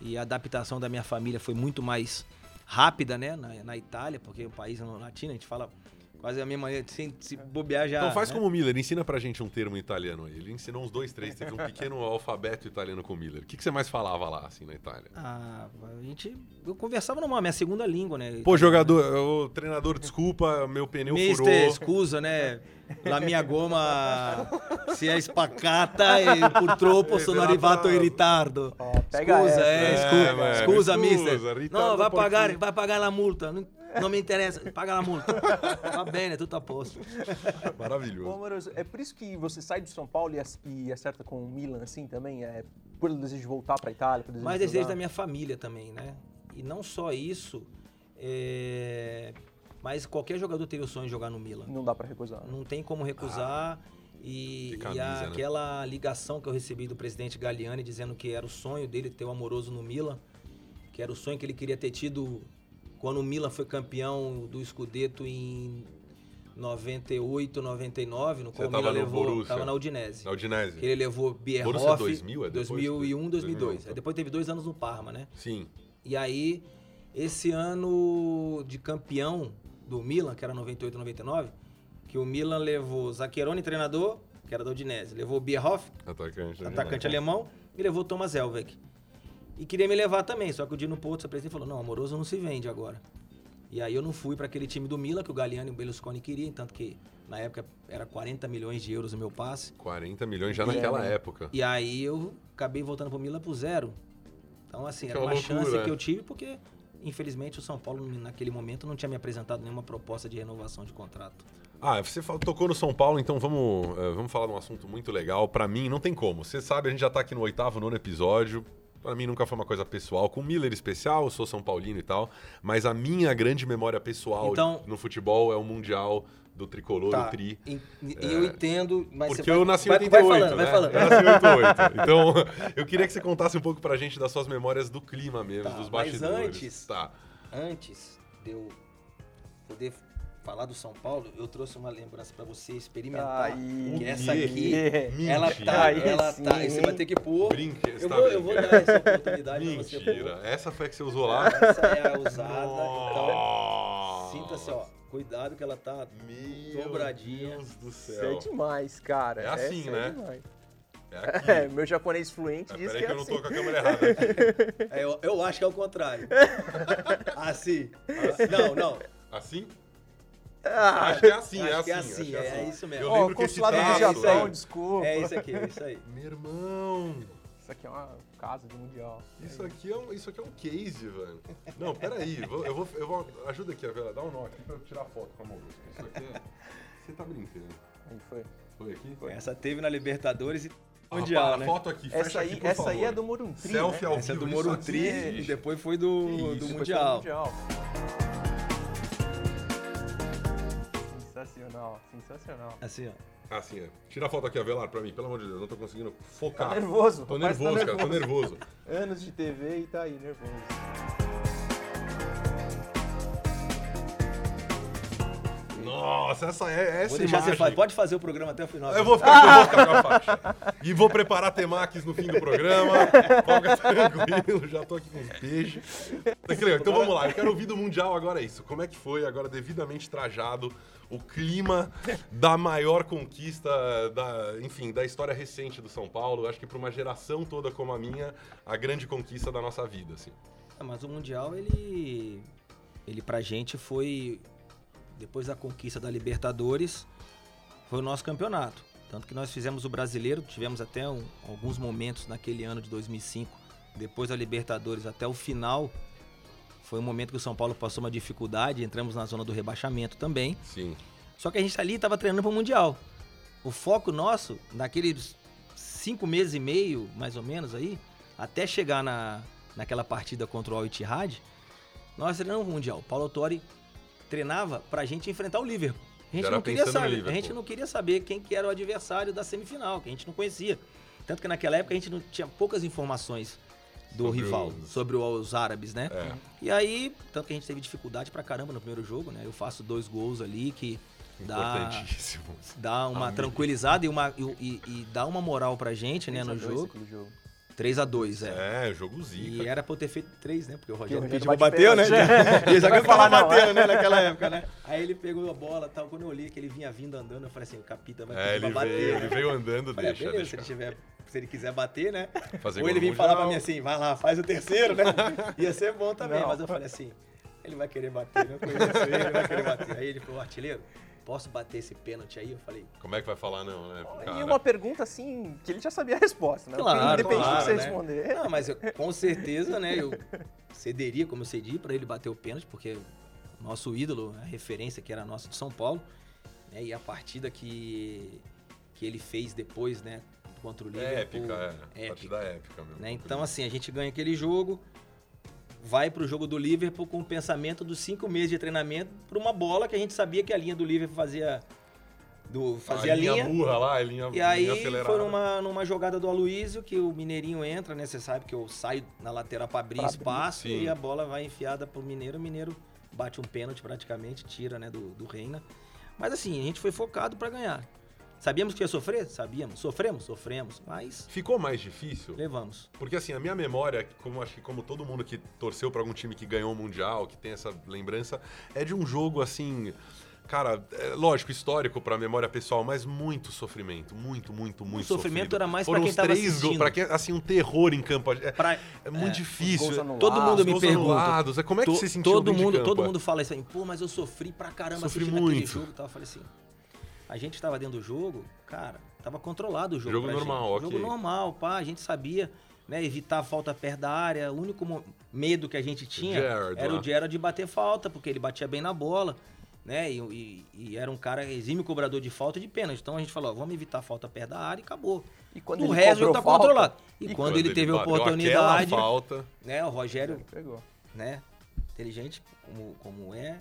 e a adaptação da minha família foi muito mais rápida, né, na, na Itália, porque o país latino, a gente fala quase a mesma maneira, sem se bobear já. Então faz né? como o Miller, ensina pra gente um termo italiano aí. Ele ensinou uns dois, três, teve um pequeno alfabeto italiano com o Miller. O que, que você mais falava lá, assim, na Itália? Ah, a gente. Eu conversava numa minha segunda língua, né? Pô, jogador, o treinador, desculpa, meu pneu Mister, furou. scusa, né? La mia goma si è spaccata e purtroppo sono arrivato in ritardo. Ó, pega scusa, essa. É, scusa, mano, scusa, scusa, mister. ritardo No, vai por pagar, vai pagar la multa. Não, não me interessa, paga la multa. Va bene, tutto a posto. Ô, Maravilhoso. Amoroso, é por isso que você sai do São Paulo e, ac- acerta com o Milan, assim, também? É por desejo de voltar pra Itália? Por desejo Mas de desejo jogar? da minha família também, né? E não só isso, é, mas qualquer jogador teria o sonho de jogar no Milan. Não dá pra recusar. né? Não tem como recusar. e, que e camisa, né? aquela ligação que eu recebi do presidente Galliani dizendo que era o sonho dele ter o amoroso no Milan, que era o sonho que ele queria ter tido quando o Milan foi campeão do Scudetto em 98, 99, no qual o Milan levou, Borussia. tava na Udinese. Na Udinese. Que ele levou Bierhoff, Borussia 2000, é depois? 2001, 2002. 2001, Aí depois teve dois anos no Parma, né? Sim. E aí, esse ano de campeão do Milan, que era 98, 99, que o Milan levou Zaccheroni, treinador, que era da Udinese, levou Bierhoff, Atacante. atacante alemão, e levou Thomas Helveg. E queria me levar também, só que o Dino Porto, presidente, falou, não, Amoroso não se vende agora. E aí eu não fui para aquele time do Milan, que o Galliani e o Berlusconi queriam, tanto que na época era 40 milhões de euros o meu passe. 40 milhões já É, naquela né? época. E aí eu acabei voltando pro Milan por zero. Então, assim, Que era uma loucura, chance que eu tive, porque, infelizmente, o São Paulo, naquele momento, não tinha me apresentado nenhuma proposta de renovação de contrato. Ah, você tocou no São Paulo, então vamos, eh, vamos falar de um assunto muito legal. Pra mim, não tem como. Você sabe, a gente já tá aqui no oitavo, nono episódio. Pra mim nunca foi uma coisa pessoal. Com o Miller especial, eu sou São Paulino e tal. Mas a minha grande memória pessoal Então- no futebol é o Mundial do Tricolor, o Tri. E, e eu entendo, mas É. Porque vai, eu nasci em vai, 88, vai falando, né? vai falando. Eu nasci em 88. [LAUGHS] Então, eu queria que você contasse um pouco pra gente das suas memórias do clima mesmo, Tá, dos mas bastidores. antes- Tá. Antes de eu poder falar do São Paulo, eu trouxe uma lembrança pra você experimentar. Aí. que essa aqui, Mentira. ela tá, Aí ela sim, tá. Você vai ter que pôr. Brinque, Eu tá vou, eu vou dar essa oportunidade pra você pôr. Mentira. Essa foi a que você usou lá? Essa é a usada, então sinta-se, ó. Cuidado que ela tá Meu dobradinha. Deus do Isso é céu. demais, cara. É assim, Essa né? É demais. É [LAUGHS] aqui. É, meu japonês fluente Ah, diz Peraí que que é eu não assim. tô com a câmera errada aqui. É, eu, eu acho que é o contrário. [LAUGHS] Assim. assim. Não, não. Assim? Ah, Acho que é [LAUGHS] assim, acho é que é assim. assim, é, é isso mesmo. Eu ó, lembro que esse do Japão, aí. desculpa. É isso aqui, é isso aí. Meu irmão, Isso aqui é uma casa do Mundial. isso aqui é um, isso aqui é um case, velho. Não, peraí, vou- eu vou, eu vou, ajuda aqui, Vela, dá um nó aqui pra eu tirar foto com a mão. Isso aqui é, você tá brincando. Aí foi. Foi aqui? Essa teve na Libertadores e Ah, Mundial, né? foto aqui, fecha Essa aí, aqui, por essa aí favor. é do Moruntri, Selfie né? ao Essa é do isso Morutri aqui. e depois foi do, isso, foi do Mundial. Sensacional, sensacional. Assim, ó. Assim, é. Tira a foto aqui, Avelar, pra mim, pelo amor de Deus, não tô conseguindo focar. Tá nervoso. Tô nervoso, tá cara, tô nervoso. Anos de TV e tá aí, nervoso. Nossa, essa é essa Vou imagem. você. Pode fazer o programa até o final. Eu vou ficar, eu vou ficar com a faixa. E vou preparar temaques no fim do programa. Folga tranquilo, já tô aqui com os peixes. Tá. Então vamos lá, eu quero ouvir do Mundial agora isso. Como é que foi, agora devidamente trajado, o clima da maior conquista, da, enfim, da história recente do São Paulo? Acho que para uma geração toda como a minha, a grande conquista da nossa vida, assim. Ah, mas o Mundial, ele. Ele pra gente foi. Depois da conquista da Libertadores, foi o nosso campeonato. Tanto que nós fizemos o brasileiro, tivemos até um- alguns momentos naquele ano de 2005, depois da Libertadores até o final. Foi um momento que o São Paulo passou uma dificuldade, entramos na zona do rebaixamento também. Sim. Só que a gente ali estava treinando para o Mundial. O foco nosso, naqueles cinco meses e meio, mais ou menos aí, até chegar na, naquela partida contra o Al Ittihad, nós treinamos o Mundial. Paulo Autori treinava para a gente enfrentar o Liverpool. A gente, não queria saber, a gente não queria saber quem que era o adversário da semifinal, que a gente não conhecia. Tanto que naquela época a gente não tinha poucas informações do Sobre rival, os- sobre os árabes, né? É. E aí, tanto que a gente teve dificuldade pra caramba no primeiro jogo, né? Eu faço dois gols ali que dá, dá uma Amigo. tranquilizada e, uma, e, e- e dá uma moral pra gente, né, 3 a no 2 jogo. jogo. 3 a 2 é. É, jogo zica. E era pra eu ter feito 3, né? Porque o Rogério Rogério pediu bate pra bateu, né? pênalti. E já que eu falar não, é. né, naquela época, né? Aí ele pegou a bola e tal. Quando eu olhei que ele vinha vindo andando, eu falei assim, o Capita vai pedir É, ele pra bater. veio, né? ele veio andando, falei, deixa, beleza, se deixa. ele, tiver, se ele quiser bater, né? Fazer Ou ele vinha falar pra mim assim, vai lá, faz o terceiro, né? [LAUGHS] Ia ser bom também, Não. mas eu falei assim, ele vai querer bater, né? eu conheço ele, ele vai querer bater. Aí ele falou, artilheiro, posso bater esse pênalti aí? Eu falei, Como é que vai falar não, né? Cara, E uma pergunta assim, que ele já sabia a resposta, né? Claro, Independente claro, do que você né? responder. Não, mas eu, com certeza, né, eu cederia, como eu cedi, pra ele bater o pênalti, porque o nosso ídolo, a referência que era nossa de São Paulo, né, e a partida que, que ele fez depois, né, contra o Liverpool. É épica, é. épica, Partida épica, meu. né? Então, assim, a gente ganha aquele jogo, vai pro jogo do Liverpool com o pensamento dos cinco meses de treinamento pra uma bola que a gente sabia que a linha do Liverpool fazia, do, fazia a linha, linha burra lá, a linha e linha aí acelerada. foi numa, numa jogada do Aloysio que o Mineirinho entra, né? Você sabe que eu saio na lateral pra abrir Pra abrir, espaço sim. e a bola vai enfiada pro Mineiro. O Mineiro bate um pênalti praticamente, tira, né, do, do Reina. Mas assim, a gente foi focado pra ganhar. Sabíamos que ia sofrer? Sabíamos. Sofremos? Sofremos. Mas Ficou mais difícil? levamos. Porque assim, a minha memória, como acho que como todo mundo que torceu pra algum time que ganhou o Mundial, que tem essa lembrança, é de um jogo assim. Cara, é, lógico, histórico pra memória pessoal, mas muito sofrimento. Muito, muito, muito sofrimento sofrido. era mais pra Foram quem os tava três gols, assistindo. pra quem, assim, um terror em campo. É, Pra- é muito é, difícil. gols anulados. Todo mundo me pergunta. anulados, é, como é que To- você sentiu todo mundo, campo? todo mundo fala isso aí, pô, mas eu sofri pra caramba Sofri assistindo aquele muito. jogo. Eu falei assim, a gente tava dentro do jogo, cara, tava controlado o jogo. Jogo normal, gente. ok. Jogo normal, pá, a gente sabia, né, evitar a falta perto da área. O único medo que a gente tinha era lá. o Gerard de bater falta, porque ele batia bem na bola. Né, e, e- e era um cara exímio cobrador de falta e de pênalti. Então a gente falou, ó, vamos evitar a falta perto da área e acabou. E quando o ele resto cobrou tá falta, controlado. E, e quando, ele teve a oportunidade, falta, né, o Rogério Ele pegou. né? Inteligente como, como é.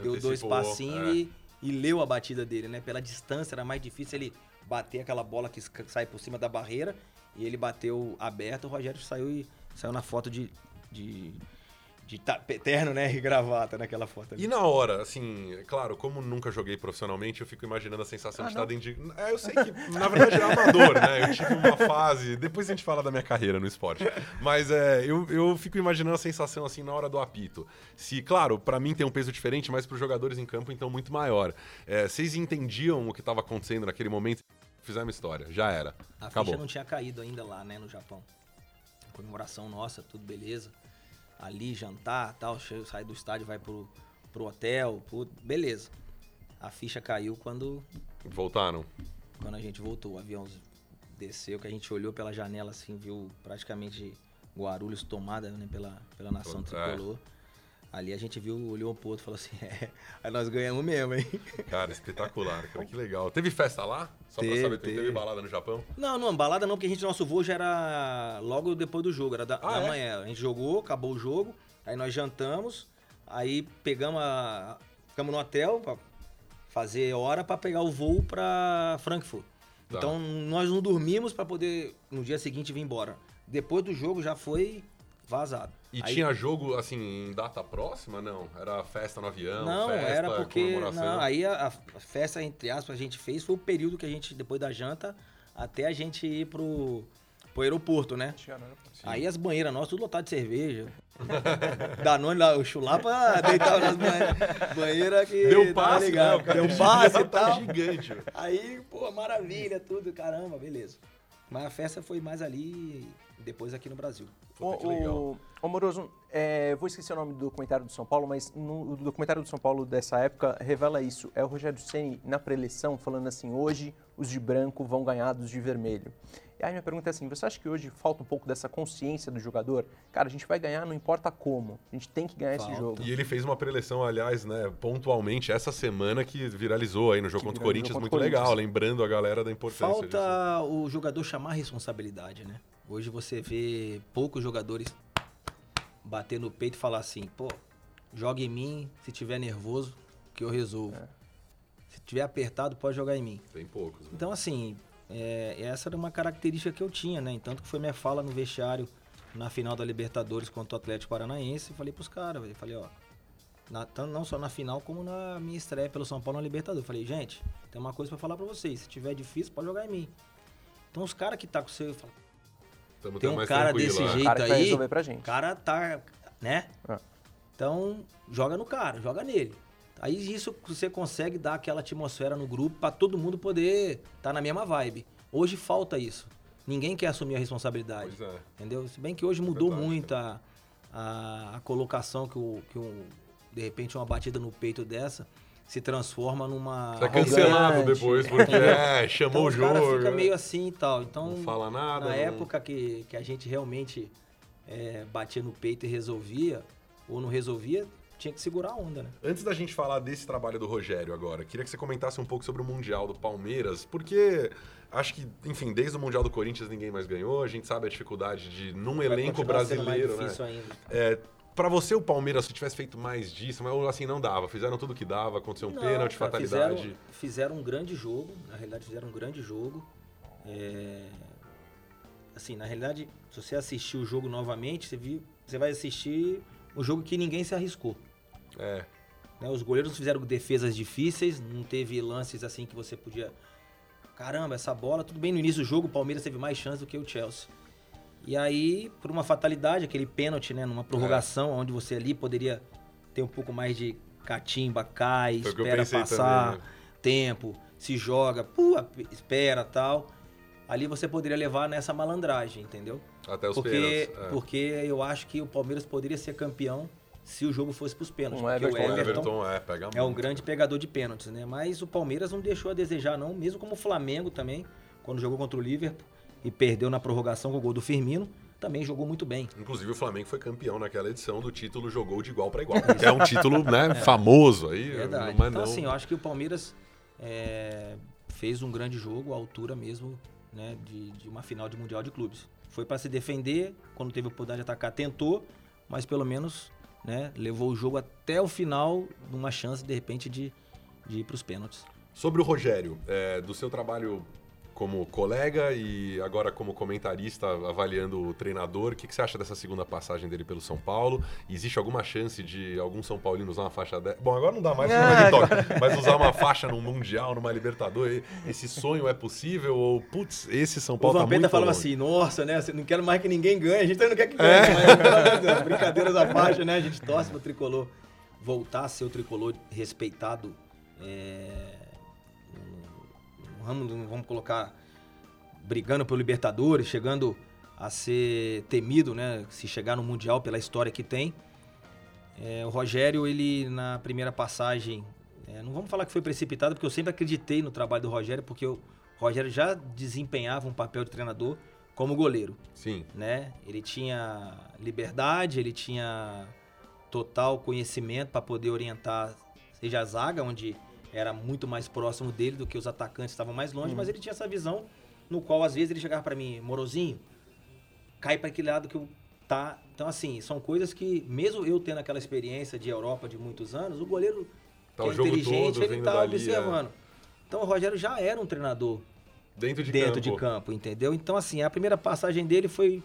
Deu dois passinhos é. e, e leu a batida dele, né? Pela distância era mais difícil ele bater aquela bola que sai por cima da barreira. E ele bateu aberto, o Rogério saiu e saiu na foto de. de de terno, né? E gravata naquela foto ali. E na hora, assim, é claro, como nunca joguei profissionalmente, eu fico imaginando a sensação Ah, de não? estar dentro de. É, eu sei que, na verdade, é amador, né? Eu tive uma fase. Depois a gente fala da minha carreira no esporte. Mas é, eu, eu fico imaginando a sensação, assim, na hora do apito. Se, claro, pra mim tem um peso diferente, mas pros jogadores em campo, então, muito maior. É, vocês entendiam o que estava acontecendo naquele momento? Fizemos história, já era. A Acabou. ficha não tinha caído ainda lá, né, no Japão. Comemoração nossa, tudo beleza. Ali, jantar, tal, sai do estádio, vai pro, pro hotel, pro- beleza. A ficha caiu quando, Voltaram. quando a gente voltou. O avião desceu, que a gente olhou pela janela assim, viu praticamente Guarulhos tomada né, pela, pela nação É. tricolor. Ali a gente viu, olhou pro outro e falou assim, [LAUGHS] é, aí nós ganhamos mesmo, hein? Cara, espetacular, cara, que legal. Teve festa lá? Só Teve, pra saber, teve, teve. balada no Japão? Não, não, balada não, porque a gente, nosso voo já era logo depois do jogo, era da, Ah, da é? manhã. A gente jogou, acabou o jogo, aí nós jantamos, aí pegamos a. Ficamos no hotel, pra fazer hora para pegar o voo para Frankfurt. Tá. Então nós não dormimos para poder no dia seguinte vir embora. Depois do jogo já foi vazado. E aí, tinha jogo, assim, em data próxima? Não. Era festa no avião? Não, festa, era porque. Não, aí a, a, festa, entre aspas, a gente fez foi o período que a gente, depois da janta, até a gente ir pro, pro aeroporto, né? Aí as banheiras nossas, tudo lotado de cerveja. [LAUGHS] Danone lá, o chulapa deitava nas banheiras. Banheira que. Deu passe, tá né? Deu passe e tal. gigante. Aí, pô, maravilha, tudo, caramba, beleza. Mas a festa foi mais ali depois aqui no Brasil. Puta, que legal. O, o Moroso, é, vou esquecer o nome do documentário do São Paulo, mas no, o documentário do São Paulo dessa época revela isso. É o Rogério Ceni na preleção falando assim: hoje os de branco vão ganhar dos de vermelho. E aí minha pergunta é assim, você acha que hoje falta um pouco dessa consciência do jogador? Cara, a gente vai ganhar não importa como, a gente tem que ganhar falta. esse jogo. E ele fez uma preleção, aliás, né, pontualmente essa semana que viralizou aí no jogo que contra o Corinthians, muito Corinthians. legal, lembrando a galera da importância Falta disso. o jogador chamar a responsabilidade, né? Hoje você vê poucos jogadores bater no peito e falar assim, pô, joga em mim, se tiver nervoso, que eu resolvo. É. Se tiver apertado, pode jogar em mim. Tem poucos. Né? Então, assim, é, essa era uma característica que eu tinha, né? Tanto que foi minha fala no vestiário na final da Libertadores contra o Atlético Paranaense. Falei pros caras, eu falei, ó, na, não só na final, como na minha estreia pelo São Paulo na Libertadores. falei, gente, tem uma coisa para falar para vocês. Se tiver difícil, pode jogar em mim. Então os caras que tá com você, tem um cara desse jeito cara aí, o cara tá, né? É. Então, joga no cara, joga nele. Aí isso você consegue dar aquela atmosfera no grupo para todo mundo poder estar tá na mesma vibe. Hoje falta isso. Ninguém quer assumir a responsabilidade. É. Entendeu? Se bem que hoje mudou Verdade, muito a, a, a, colocação que, o, que o, de repente uma batida no peito dessa se transforma numa. Tá cancelado depois, porque é, chamou então, o jogo. O cara fica meio assim e tal. Então, não fala nada. Na não... época que, que a gente realmente é, batia no peito e resolvia, ou não resolvia, tinha que segurar a onda, né? Antes da gente falar desse trabalho do Rogério agora, queria que você comentasse um pouco sobre o Mundial do Palmeiras, porque acho que, enfim, desde o Mundial do Corinthians ninguém mais ganhou, a gente sabe a dificuldade de, num Vai elenco brasileiro, né? Ainda. É, para você, o Palmeiras, se tivesse feito mais disso, mas assim, não dava. Fizeram tudo o que dava, aconteceu um não, pênalti, cara, fatalidade. Fizeram, fizeram, um grande jogo, na realidade, fizeram um grande jogo. É... Assim, na realidade, se você assistir o jogo novamente, você, viu, você vai assistir o jogo que ninguém se arriscou. É. Né, os goleiros fizeram defesas difíceis, não teve lances assim que você podia. Caramba, essa bola, tudo bem no início do jogo, o Palmeiras teve mais chance do que o Chelsea. E aí, por uma fatalidade, aquele pênalti, né, numa prorrogação, é. onde você ali poderia ter um pouco mais de catimba, cai, Foi espera passar também, né? tempo, se joga, pua, espera tal. Ali você poderia levar nessa malandragem, entendeu? Até os porque, pênaltis. É. Porque eu acho que o Palmeiras poderia ser campeão se o jogo fosse para os pênaltis. Um Everton, o Everton, Everton é, pega é um grande pegador de pênaltis, né? Mas o Palmeiras não deixou a desejar, não, mesmo como o Flamengo também, quando jogou contra o Liverpool e perdeu na prorrogação com o gol do Firmino, também jogou muito bem. Inclusive o Flamengo foi campeão naquela edição do título jogou de igual para igual. é um [LAUGHS] título né, é. famoso aí. Verdade. Mas então, não... assim, eu acho que o Palmeiras é, fez um grande jogo, à altura mesmo né, de, de uma final de Mundial de Clubes. Foi para se defender, quando teve a oportunidade de atacar, tentou, mas pelo menos né, levou o jogo até o final, numa chance, de repente, de, de ir para os pênaltis. Sobre o Rogério, é, do seu trabalho como colega e agora como comentarista avaliando o treinador. O que, que, você acha dessa segunda passagem dele pelo São Paulo? Existe alguma chance de algum São Paulino usar uma faixa dessa? Bom, agora não dá mais, é, mas usar uma faixa num Mundial, numa Libertadores, esse sonho é possível? Ou, putz, esse São Paulo o tá muito falava assim, nossa, né, não quero mais que ninguém ganhe, a gente não quer que ganhe, é. mas brincadeiras à faixa, né, a gente torce pro Tricolor voltar a ser o Tricolor respeitado é vamos, vamos colocar, brigando pelo Libertadores, chegando a ser temido, né? Se chegar no Mundial pela história que tem. É, o Rogério, ele na primeira passagem, é, não vamos falar que foi precipitado, porque eu sempre acreditei no trabalho do Rogério, porque o Rogério já desempenhava um papel de treinador como goleiro. Sim. Né? Ele tinha liberdade, ele tinha total conhecimento para poder orientar, seja a zaga, onde era muito mais próximo dele do que os atacantes estavam mais longe, uhum. mas ele tinha essa visão no qual às vezes ele chegava para mim, morozinho, cai para aquele lado que eu tá. Então assim, são coisas que mesmo eu tendo aquela experiência de Europa de muitos anos, o goleiro Tá que o é inteligente, todo ele tá observando. Então o Rogério já era um treinador Dentro de dentro campo. de campo, entendeu? Então, assim, a primeira passagem dele foi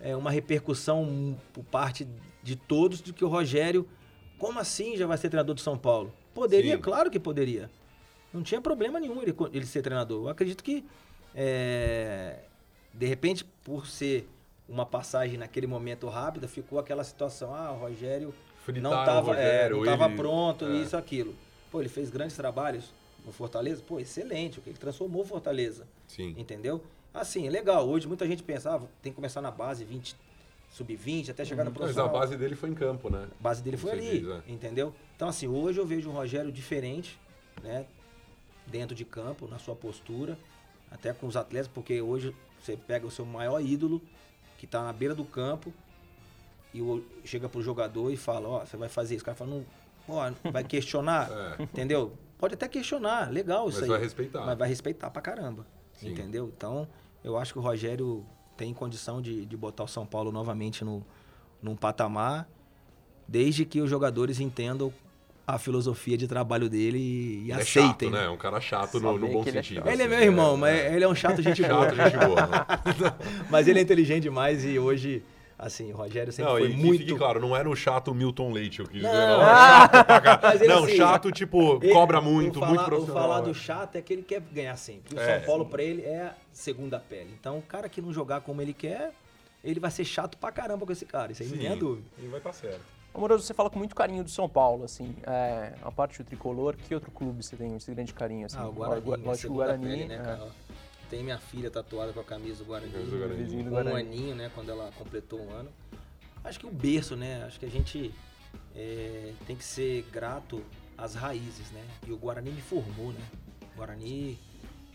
é, uma repercussão por parte de todos de que o Rogério, como assim já vai ser treinador do São Paulo? Poderia, Sim. claro que poderia. Não tinha problema nenhum ele, ele ser treinador. Eu acredito que, é, de repente, por ser uma passagem naquele momento rápida, ficou aquela situação, ah, o Rogério Fritaram não o estava não tava ele- pronto, é. isso, aquilo. Pô, ele fez grandes trabalhos no Fortaleza, pô, excelente, porque ele transformou o Fortaleza. Sim. Entendeu? Assim, é legal. Hoje muita gente pensa, ah, tem que começar na base 20, sub-20, até chegar no Mas a profissional. base dele foi em campo, né? A base dele foi Como ali, diz, é. entendeu? Então, assim, hoje eu vejo um Rogério diferente, né? Dentro de campo, na sua postura, até com os atletas, porque hoje você pega o seu maior ídolo, que tá na beira do campo, e o- chega pro jogador e fala, ó, você vai fazer isso. O cara fala, não, ó, vai questionar, [LAUGHS] É. entendeu? Pode até questionar, legal isso Mas aí. vai respeitar. Mas vai respeitar pra caramba, Sim. entendeu? Então, eu acho que o Rogério tem condição de, de botar o São Paulo novamente no, num patamar, desde que os jogadores entendam a filosofia de trabalho dele e, e é aceitem. chato, né? É um cara chato no, no bom ele é sentido. chato. Ele é meu irmão, é, mas é. ele é um chato gente [LAUGHS] boa. Chato, gente boa, né? [LAUGHS] Mas ele é inteligente demais e hoje, assim, o Rogério sempre Não, foi e muito... claro, não era o chato Milton Leite, eu quis dizer. Não. Não, chato [LAUGHS] ele, não assim, chato, tipo, Ele- cobra o muito, falar, muito O profissional. falar né? do chato é que ele quer ganhar sempre. O É. São Paulo, pra ele, é a segunda pele. Então, o cara que não jogar como ele quer, ele vai ser chato pra caramba com esse cara. Isso aí não Sim, tem dúvida. E vai estar certo. Amoroso, você fala com muito carinho do São Paulo, assim, é, a parte do tricolor, que outro clube você tem esse grande carinho, assim? Ah, o Guarani, Lógico, o segunda Guarani, pele, né, é. Tem minha filha tatuada com a camisa do Guarani. Camisa do Guarani. Com um aninho, né? Quando ela completou um ano. Acho que o berço, né? Acho que a gente é, tem que ser grato às raízes, né? E o Guarani me formou, né? O Guarani,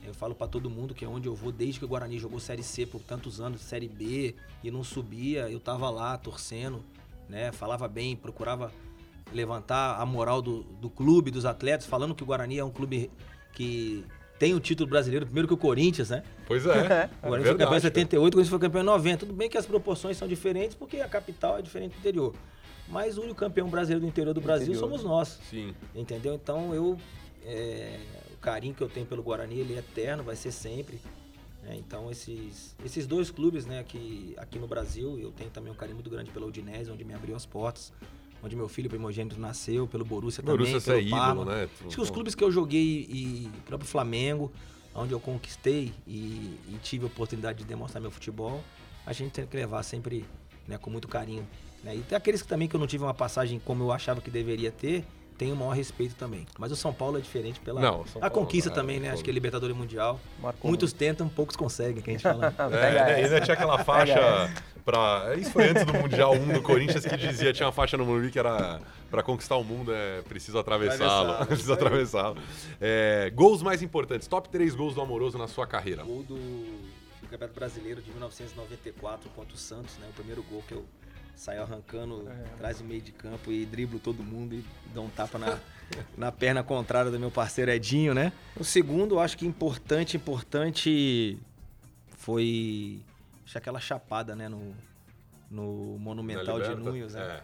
eu falo pra todo mundo que é onde eu vou, desde que o Guarani jogou Série C por tantos anos, Série B, e não subia, eu tava lá torcendo, né? Falava bem, procurava levantar a moral do, do clube, dos atletas, falando que o Guarani é um clube que tem o título brasileiro, primeiro que o Corinthians, né? Pois é. O [LAUGHS] é Guarani foi campeão em verdade, 78, o Corinthians foi campeão em 90. Tudo bem que as proporções são diferentes, porque a capital é diferente do interior. Mas o único campeão brasileiro do interior do Brasil Interior. somos nós. Sim. Entendeu? Então eu. é, o carinho que eu tenho pelo Guarani, ele é eterno, vai ser sempre. né? então esses, esses dois clubes, né, que aqui no Brasil, eu tenho também um carinho muito grande pela Udinese, onde me abriu as portas. Onde meu filho primogênito nasceu, pelo Borussia, Borussia, também, você é pelo Parma. ídolo, né? Acho que os clubes que eu joguei e o próprio Flamengo, onde eu conquistei e, e tive a oportunidade de demonstrar meu futebol, a gente tem que levar sempre né, com muito carinho. né? E tem aqueles que também que eu não tive uma passagem como eu achava que deveria ter, tenho o maior respeito também. Mas o São Paulo é diferente pela Não, a Paulo, conquista é, também, né? Paulo. Acho que é Libertadores Mundial. Marcou Muitos tentam, poucos conseguem, que a gente fala. [LAUGHS] É, né? ainda tinha aquela faixa [LAUGHS] pra. Isso foi antes do Mundial 1 do Corinthians que dizia, tinha uma faixa no Morumbi que era pra conquistar o mundo é preciso atravessá-lo. Atravessá-lo, Preciso atravessá-lo. É, gols mais importantes, top 3 gols do Amoroso na sua carreira. Gol do, do Campeonato Brasileiro de 1994 contra o Santos, né? O primeiro gol que eu saio arrancando É. atrás do meio de campo e driblo todo mundo e dou um tapa na, na perna contrária do meu parceiro Edinho, né? O segundo, acho que importante, importante foi acho que aquela chapada, né? No, no Monumental de? Núñez, né? É,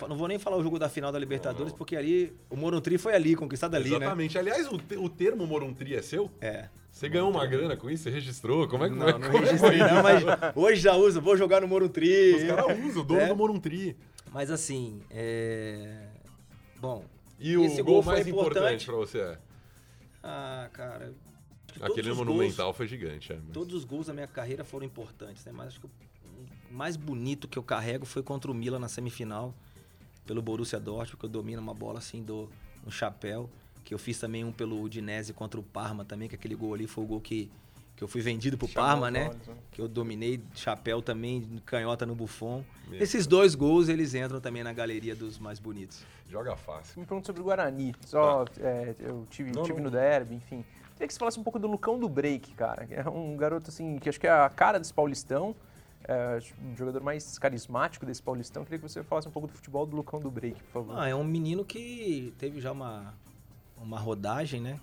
Não Não vou nem falar o jogo da final da Libertadores, não. porque ali o Morumbi foi ali, conquistado ali, né? Exatamente. Aliás, o, te- o termo Moruntri é seu? É. Você ganhou uma grana com isso? Você registrou? Como é que Não, é- não é não, mas hoje já uso, vou jogar no Morumbi. Os caras usam, o dono É. do Moruntri. Mas assim, é... Bom, E o Esse gol, gol mais importante importante. pra você é? ah, cara... Aquele monumental gols- foi gigante. É, mas- todos os gols da minha carreira foram importantes, né? Mas acho que o mais bonito que eu carrego foi contra o Milan na semifinal, pelo Borussia Dortmund, que eu domino uma bola assim, dou um chapéu. Que eu fiz também um pelo Udinese contra o Parma também, que aquele gol ali foi o gol que, que eu fui vendido pro Chamou Parma, né? olhos, né? que eu dominei chapéu também, canhota no Buffon. Meu Esses dois gols, eles entram também na galeria dos mais bonitos. Joga fácil. Me pergunta sobre o Guarani. Só, é, eu tive, Não, tive não- no derby, enfim. Queria que você falasse um pouco do Lucão do Break, cara. É um garoto, assim, que acho que é a cara desse Paulistão. É um jogador mais carismático desse Paulistão. Queria que você falasse um pouco do futebol do Lucão do Break, por favor. Ah, é um menino que teve já uma, uma rodagem, né?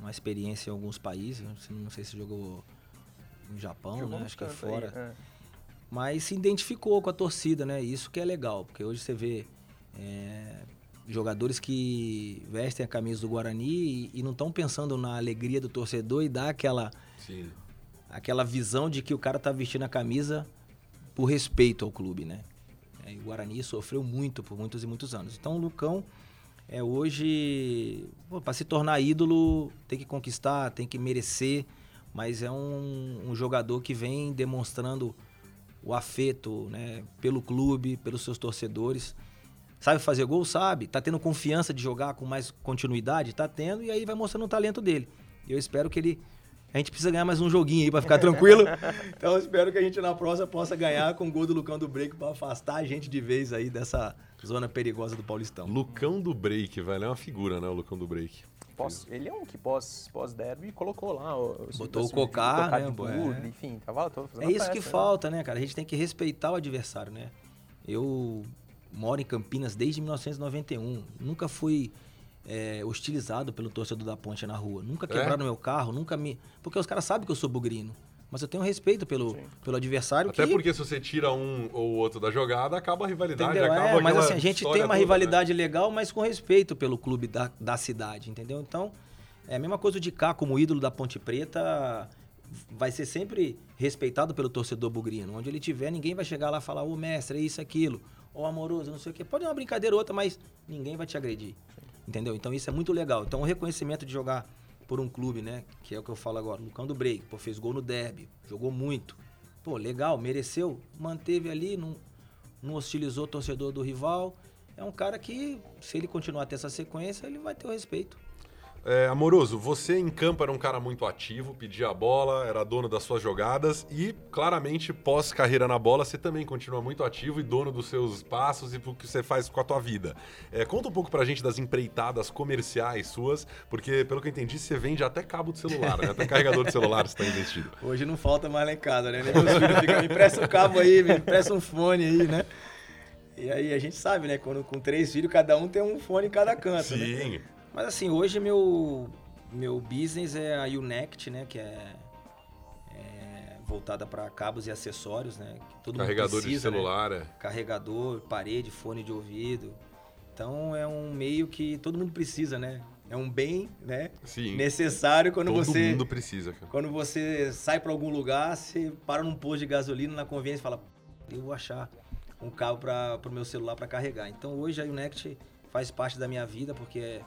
Uma experiência em alguns países. Não sei- se jogou no Japão, Jogou né? Acho que é cantos aí, fora. é. Mas se identificou com a torcida, né? Isso que é legal, porque hoje você vê é, jogadores que vestem a camisa do Guarani e, e não estão pensando na alegria do torcedor e dá aquela, Sim. aquela visão de que o cara tá vestindo a camisa por respeito ao clube, né? É, o Guarani sofreu muito por muitos e muitos anos. Então o Lucão é hoje, para se tornar ídolo, tem que conquistar, tem que merecer, mas é um, um jogador que vem demonstrando o afeto né, pelo clube, pelos seus torcedores. Sabe fazer gol? Sabe. Tá tendo confiança de jogar com mais continuidade? Tá tendo, e aí vai mostrando o talento dele. Eu espero que ele. A gente precisa ganhar mais um joguinho aí pra ficar tranquilo. [LAUGHS] Então eu espero que a gente na próxima possa ganhar com o gol do Lucão do Break pra afastar a gente de vez aí dessa zona perigosa do Paulistão. Lucão do Break, velho. É uma figura, né? O Lucão do Break. Pós, ele é um que pós, pós-derby colocou lá. O, Botou o Cocá, né, tudo, é. enfim, tava todo fazendo É isso festa, que né? falta, né, cara? A gente tem que respeitar o adversário, né? Eu moro em Campinas desde 1991. Nunca fui é, hostilizado pelo torcedor da ponte na rua. Nunca quebraram meu carro, nunca me. Porque os caras sabem que eu sou bugrino. Mas eu tenho respeito pelo, pelo adversário. Até que, porque se você tira um ou outro da jogada, acaba a rivalidade. Entendeu? Acaba É, mas assim, a gente tem uma toda, né? rivalidade legal, mas com respeito pelo clube da, da cidade, entendeu? Então, é a mesma coisa de cá, como ídolo da Ponte Preta, vai ser sempre respeitado pelo torcedor bugrino. Onde ele tiver, ninguém vai chegar lá e falar, ô mestre, é isso, aquilo, ô amoroso, não sei o quê. Pode uma brincadeira ou outra, mas ninguém vai te agredir. Entendeu? Então isso é muito legal. Então o reconhecimento de jogar por um clube, né? Que é o que eu falo agora, Lucão do Break, pô, fez gol no derby, jogou muito. Pô, legal, mereceu, manteve ali, não, não hostilizou o torcedor do rival. É um cara que, se ele continuar a ter essa sequência, ele vai ter o respeito. É, amoroso, você em campo era um cara muito ativo, pedia a bola, era dono das suas jogadas e, claramente, pós-carreira na bola, você também continua muito ativo e dono dos seus passos e do que você faz com a tua vida. É, conta um pouco pra gente das empreitadas comerciais suas, porque, pelo que eu entendi, você vende até cabo de celular, né? Até carregador de celular você tá investido. [LAUGHS] Hoje não falta mais lá em casa, né? Meus filhos ficam, me empresta um cabo aí, me empresta um fone aí, né? E aí a gente sabe, né? Quando com três filhos, cada um tem um fone em cada canto, né? Sim. Mas assim, hoje meu, meu business é a Unect, né? Que é, é voltada para cabos e acessórios, né? Todo mundo Carregador de precisa, né? celular, é. Carregador, parede, fone de ouvido. Então é um meio que todo mundo precisa, né? É um bem, né? Sim. Necessário quando Todo você mundo precisa, cara. quando você sai para algum lugar, você para num posto de gasolina na conveniência e fala, eu vou achar um cabo para o meu celular para carregar. Então hoje a Unect faz parte da minha vida porque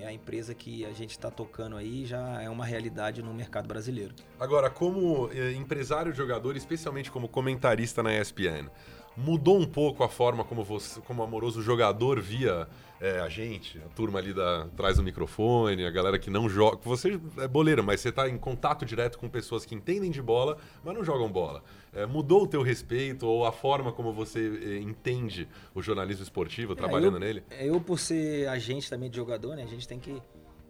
é, a empresa que a gente está tocando aí já é uma realidade no mercado brasileiro. Agora, como eh, empresário jogador, especialmente como comentarista na ESPN, mudou um pouco a forma como você, como amoroso jogador via eh, a gente, a turma ali da, atrás do microfone, a galera que não joga. Você é boleiro, mas você está em contato direto com pessoas que entendem de bola, mas não jogam bola. Eh, mudou o teu respeito ou a forma como você eh, entende o jornalismo esportivo, trabalhando eu, nele? Eu, por ser agente também de jogador, né? A gente tem que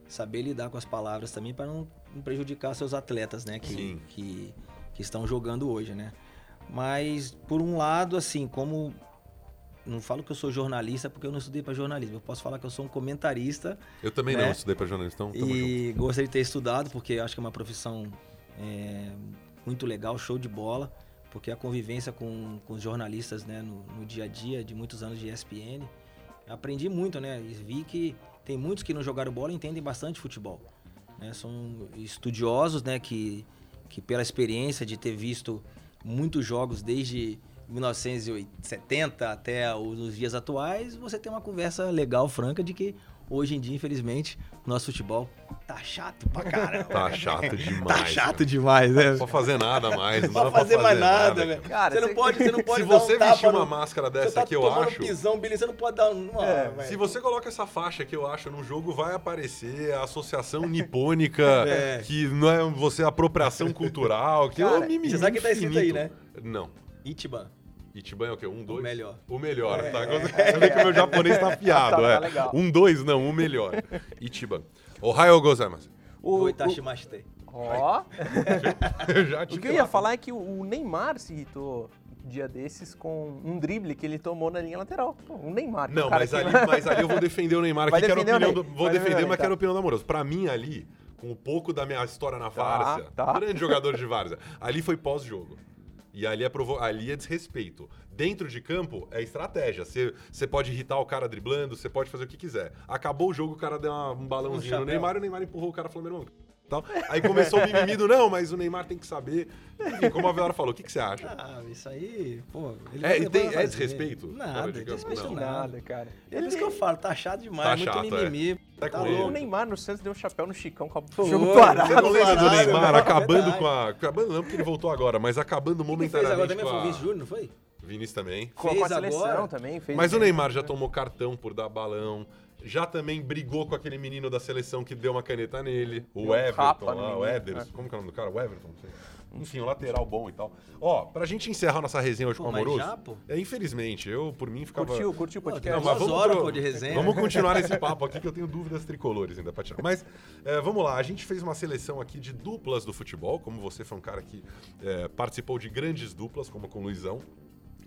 saber lidar com as palavras também para não, não prejudicar seus atletas, né? Que, que, que estão jogando hoje, né? Mas, por um lado, assim, como. Não falo que eu sou jornalista porque eu não estudei para jornalismo. Eu posso falar que eu sou um comentarista Eu também né? não estudei para jornalista, então tamo junto. e gostaria de ter estudado porque acho que é uma profissão é, muito legal, show de bola. Porque a convivência com, com os jornalistas né, no, no dia a dia de muitos anos de ESPN, aprendi muito, né? E vi que tem muitos que não jogaram bola e entendem bastante futebol. né? São estudiosos, né? Que, que pela experiência de ter visto muitos jogos desde 1970 até os dias atuais, você tem uma conversa legal, franca, de que hoje em dia, infelizmente, nosso futebol tá chato pra caramba. Tá chato [LAUGHS] demais. Tá chato cara. demais, né? Não pode fazer nada mais. Não Não dá pode fazer mais nada, velho. Cara, você não você- pode, você não [LAUGHS] pode Se dar você um tapa vestir uma no- máscara dessa tá que eu acho. pisão, Billy, você não pode dar um... É. Se você coloca essa faixa que eu acho no jogo, vai aparecer a Associação [LAUGHS] Nipônica, É. que não é você apropriação cultural, que Cara, é um mimimi você sabe que tá escrito aí, infinito. Não. Ichiban. Ichiban é o quê? Um, dois? melhor. O melhor, É. tá? Você vê que o meu japonês tá [LAUGHS] afiado, Tá- tá é. legal. Um, dois, não, o melhor. Ichiban. Ohayou gozaimasu. O, o, Oitashimashite. ó, [LAUGHS] te o que eu ia falar é que o, o Neymar se irritou um dia desses com um drible que ele tomou na linha lateral. Pô, O Neymar. é Não, o cara mas ali, [LAUGHS] mas ali eu vou defender o Neymar aqui, que era a defender o opinião do. Vou Vai defender, defender o mas quero tá. opinião do Amoroso. Pra mim, ali, com um pouco da minha história na Tá, Várzea, tá. grande jogador de Várzea, ali foi pós-jogo. E ali é, provo... ali é desrespeito. Dentro de campo é estratégia. Você pode irritar o cara driblando, você pode fazer o que quiser. Acabou o jogo, o cara deu um balãozinho no chapéu. Neymar e o Neymar empurrou o cara falou, meu irmão. Tal. Aí começou o mimimi do não, mas o Neymar tem que saber. Enfim, como a Velara falou, o que, que você acha? Ah, isso aí, pô. Ele É, tem- é desrespeito? Nada, é desrespeito não. nada. Cara. É isso que eu falo, tá chato demais, Tá muito chato, é. mimimi. Tá Tá com louco. O Neymar no Santos deu um chapéu no Chicão, com Foi, o jogo parado. Você não lembra do Neymar não, acabando verdade. com a. Acabando não, porque ele voltou agora, mas acabando Quem fez agora momentaneamente também com foi o a. Vinícius Júnior, não foi? Vinícius também. Com, com a Fez seleção agora. também. Fez Mas o Neymar já tomou cartão por dar balão. Já também brigou com aquele menino da seleção que deu uma caneta nele. O um Everton lá, o menino, Ederson. é. Como que é o nome do cara? O Everton? Não sei. Enfim, um lateral bom e tal. Ó, pra gente encerrar nossa resenha hoje Pô, com o Amoroso. já? É, infelizmente, eu por mim ficava. Curtiu, curtiu o podcast? Não, mas duas horas, pô, de resenha. Vamos continuar nesse [LAUGHS] papo aqui que eu tenho dúvidas tricolores ainda pra tirar. Mas é, vamos lá, a gente fez uma seleção aqui de duplas do futebol, como você foi um cara que é, participou de grandes duplas, como com o Luizão.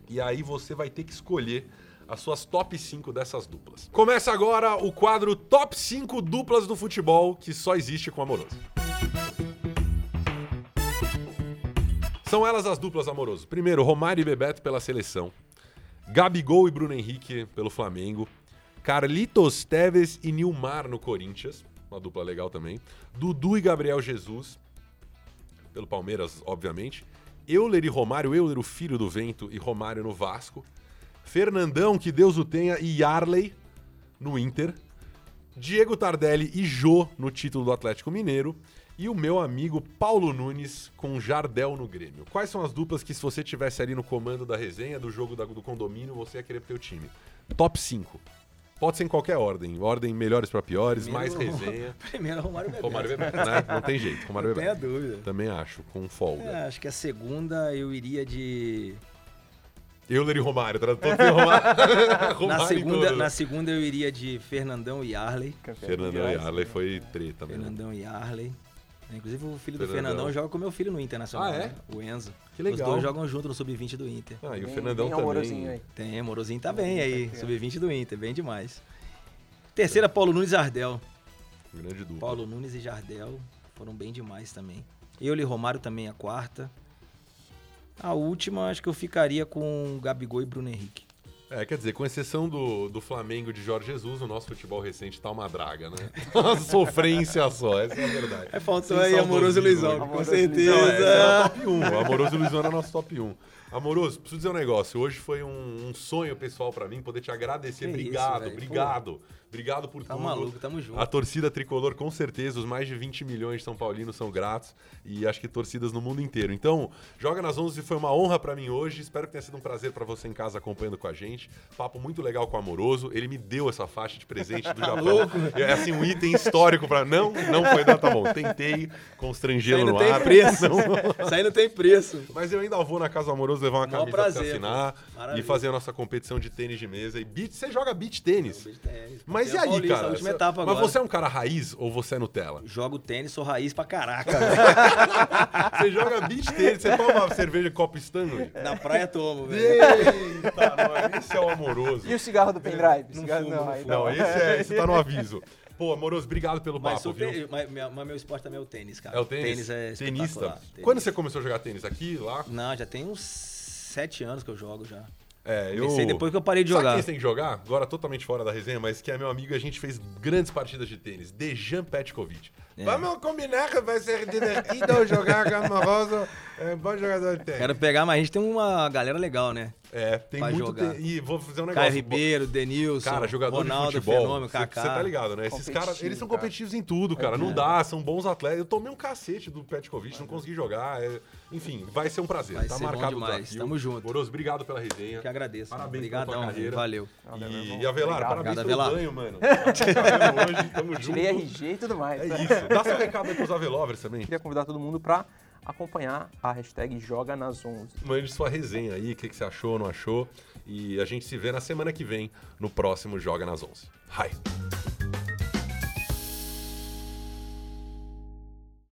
E aí você vai ter que escolher as suas top 5 dessas duplas. Começa agora o quadro Top 5 duplas do futebol que só existe com Amoroso. São elas as duplas amoroso. Primeiro, Romário e Bebeto pela seleção. Gabigol e Bruno Henrique pelo Flamengo. Carlitos Teves e Nilmar no Corinthians. Uma dupla legal também. Dudu e Gabriel Jesus. Pelo Palmeiras, obviamente. Euler e Romário. Euler, o filho do vento, e Romário no Vasco. Fernandão, que Deus o tenha, e Yarley no Inter. Diego Tardelli e Jô no título do Atlético Mineiro. E o meu amigo Paulo Nunes com Jardel no Grêmio. Quais são as duplas que, se você tivesse ali no comando da resenha, do jogo da- do condomínio, você ia querer pro teu time? Top 5. Pode ser em qualquer ordem. Ordem melhores pra piores, mais Primeiro- resenha. [LAUGHS] Primeiro, Romário Bebeto. Romário Bebeto, né? Não tem jeito. Romário e Não Bebeto. dúvida. Também acho, com folga. É, acho que a segunda eu iria de. Euler e Romário. Tra- todo tem [LAUGHS] Romário. Na Romário em segunda, na segunda eu iria de Fernandão e Arley. Campeão Fernandão e. Arley foi treta mesmo. Fernandão e Arley. Inclusive o filho do Fernandão. Fernandão joga com meu filho no Internacional. Ah, é? né? O Enzo. Que legal. Os dois jogam junto no Sub-20 do Inter. Ah, e o Bem- Fernandão bem também. amorosinho aí. Tem, Amorosinho tá bem aí. Tá Sub-20 do Inter, bem demais. Terceira, Paulo Nunes e Jardel. Grande dupla. Paulo Nunes e Jardel foram bem demais também. Eu e Romário também a quarta. A última, acho que eu ficaria com Gabigol e Bruno Henrique. É, quer dizer, com exceção do, do Flamengo de Jorge Jesus, o nosso futebol recente tá uma draga, né? [LAUGHS] Uma sofrência só, essa é a verdade. É, faltou Sem aí Amoroso e Luizão, com Amoroso certeza. Não, esse é o top 1. O Amoroso e Luizão era nosso top 1. Amoroso, preciso dizer um negócio. Hoje foi um, um sonho pessoal pra mim poder te agradecer. Que isso, obrigado, velho. Obrigado. Por Tá tudo. maluco, tamo junto. A torcida tricolor, com certeza, os mais de 20 milhões de São Paulinos são gratos e acho que torcidas no mundo inteiro. Então, Joga nas 11 foi uma honra pra mim hoje. Espero que tenha sido um prazer pra você em casa acompanhando com a gente. Papo muito legal com o Amoroso. Ele me deu essa faixa de presente do [LAUGHS] Japão. É assim um item histórico pra não, não foi dar, tá bom. Tentei constrangê-lo no não tem ar. preço. [LAUGHS] Não. Isso aí não tem preço. Mas eu ainda vou na casa do Amoroso levar uma Maior camisa pra prazer, você assinar e fazer a nossa competição de tênis de mesa e beat. Você joga beat tênis? Mas e Campeão aí, paulista, cara? última Você- etapa Mas agora. você é um cara raiz ou você é Nutella? Jogo tênis, sou raiz pra caraca. [LAUGHS] velho. Você joga beat tênis, você toma cerveja copo Stanley? Na praia tomo, velho. Eita, nós, esse é o amoroso. E o cigarro do pendrive? Não Cigarro- fumo, não aí Não, esse, é, esse tá no [LAUGHS] aviso. Pô, amoroso, obrigado pelo Mas, papo, viu? te- mas, mas meu esporte também é o tênis, cara. É o tênis? Tênis é Tenista. Tênis. Quando você começou a jogar tênis? Aqui, lá? Não, já tem uns sete anos que eu jogo já. É, eu... Comecei depois que eu parei de Sabe jogar. quem você tem que jogar? Agora totalmente fora da resenha, mas que é meu amigo e a gente fez grandes partidas de tênis. Dejan Petkovic. É. Vamos combinar que vai ser divertido [LAUGHS] jogar com amoroso. É bom jogador de tênis. Quero pegar, mas a gente tem uma galera legal, né? É, tem pra muito... jogar. te- E vou fazer um negócio. Caio Ribeiro, Denilson, Cara, jogador Ronaldo, de futebol, Fenômeno, você Kaká. tá ligado, né? Esses caras, eles são cara. competitivos em tudo, cara. Não É. dá, são bons atletas. Eu tomei um cacete do Petkovic, não consegui jogar. é- Enfim, vai ser um prazer. Vai tá ser bom marcado o demais. Tamo junto. Moroso, obrigado pela resenha. Que agradeço. Parabéns pela tua Obrigadão, carreira. valeu. E, e Avelar, Obrigado. parabéns Obrigado, pelo Avelar. banho, mano. [LAUGHS] Hoje, tamo junto. Tirei RG e tudo mais. É isso. Dá seu recado aí pros Avelovers também. Queria convidar todo mundo para acompanhar a hashtag Joga nas 11. Mande sua resenha aí, o que, que você achou, não achou. E a gente se vê na semana que vem no próximo Joga nas 11. Hi.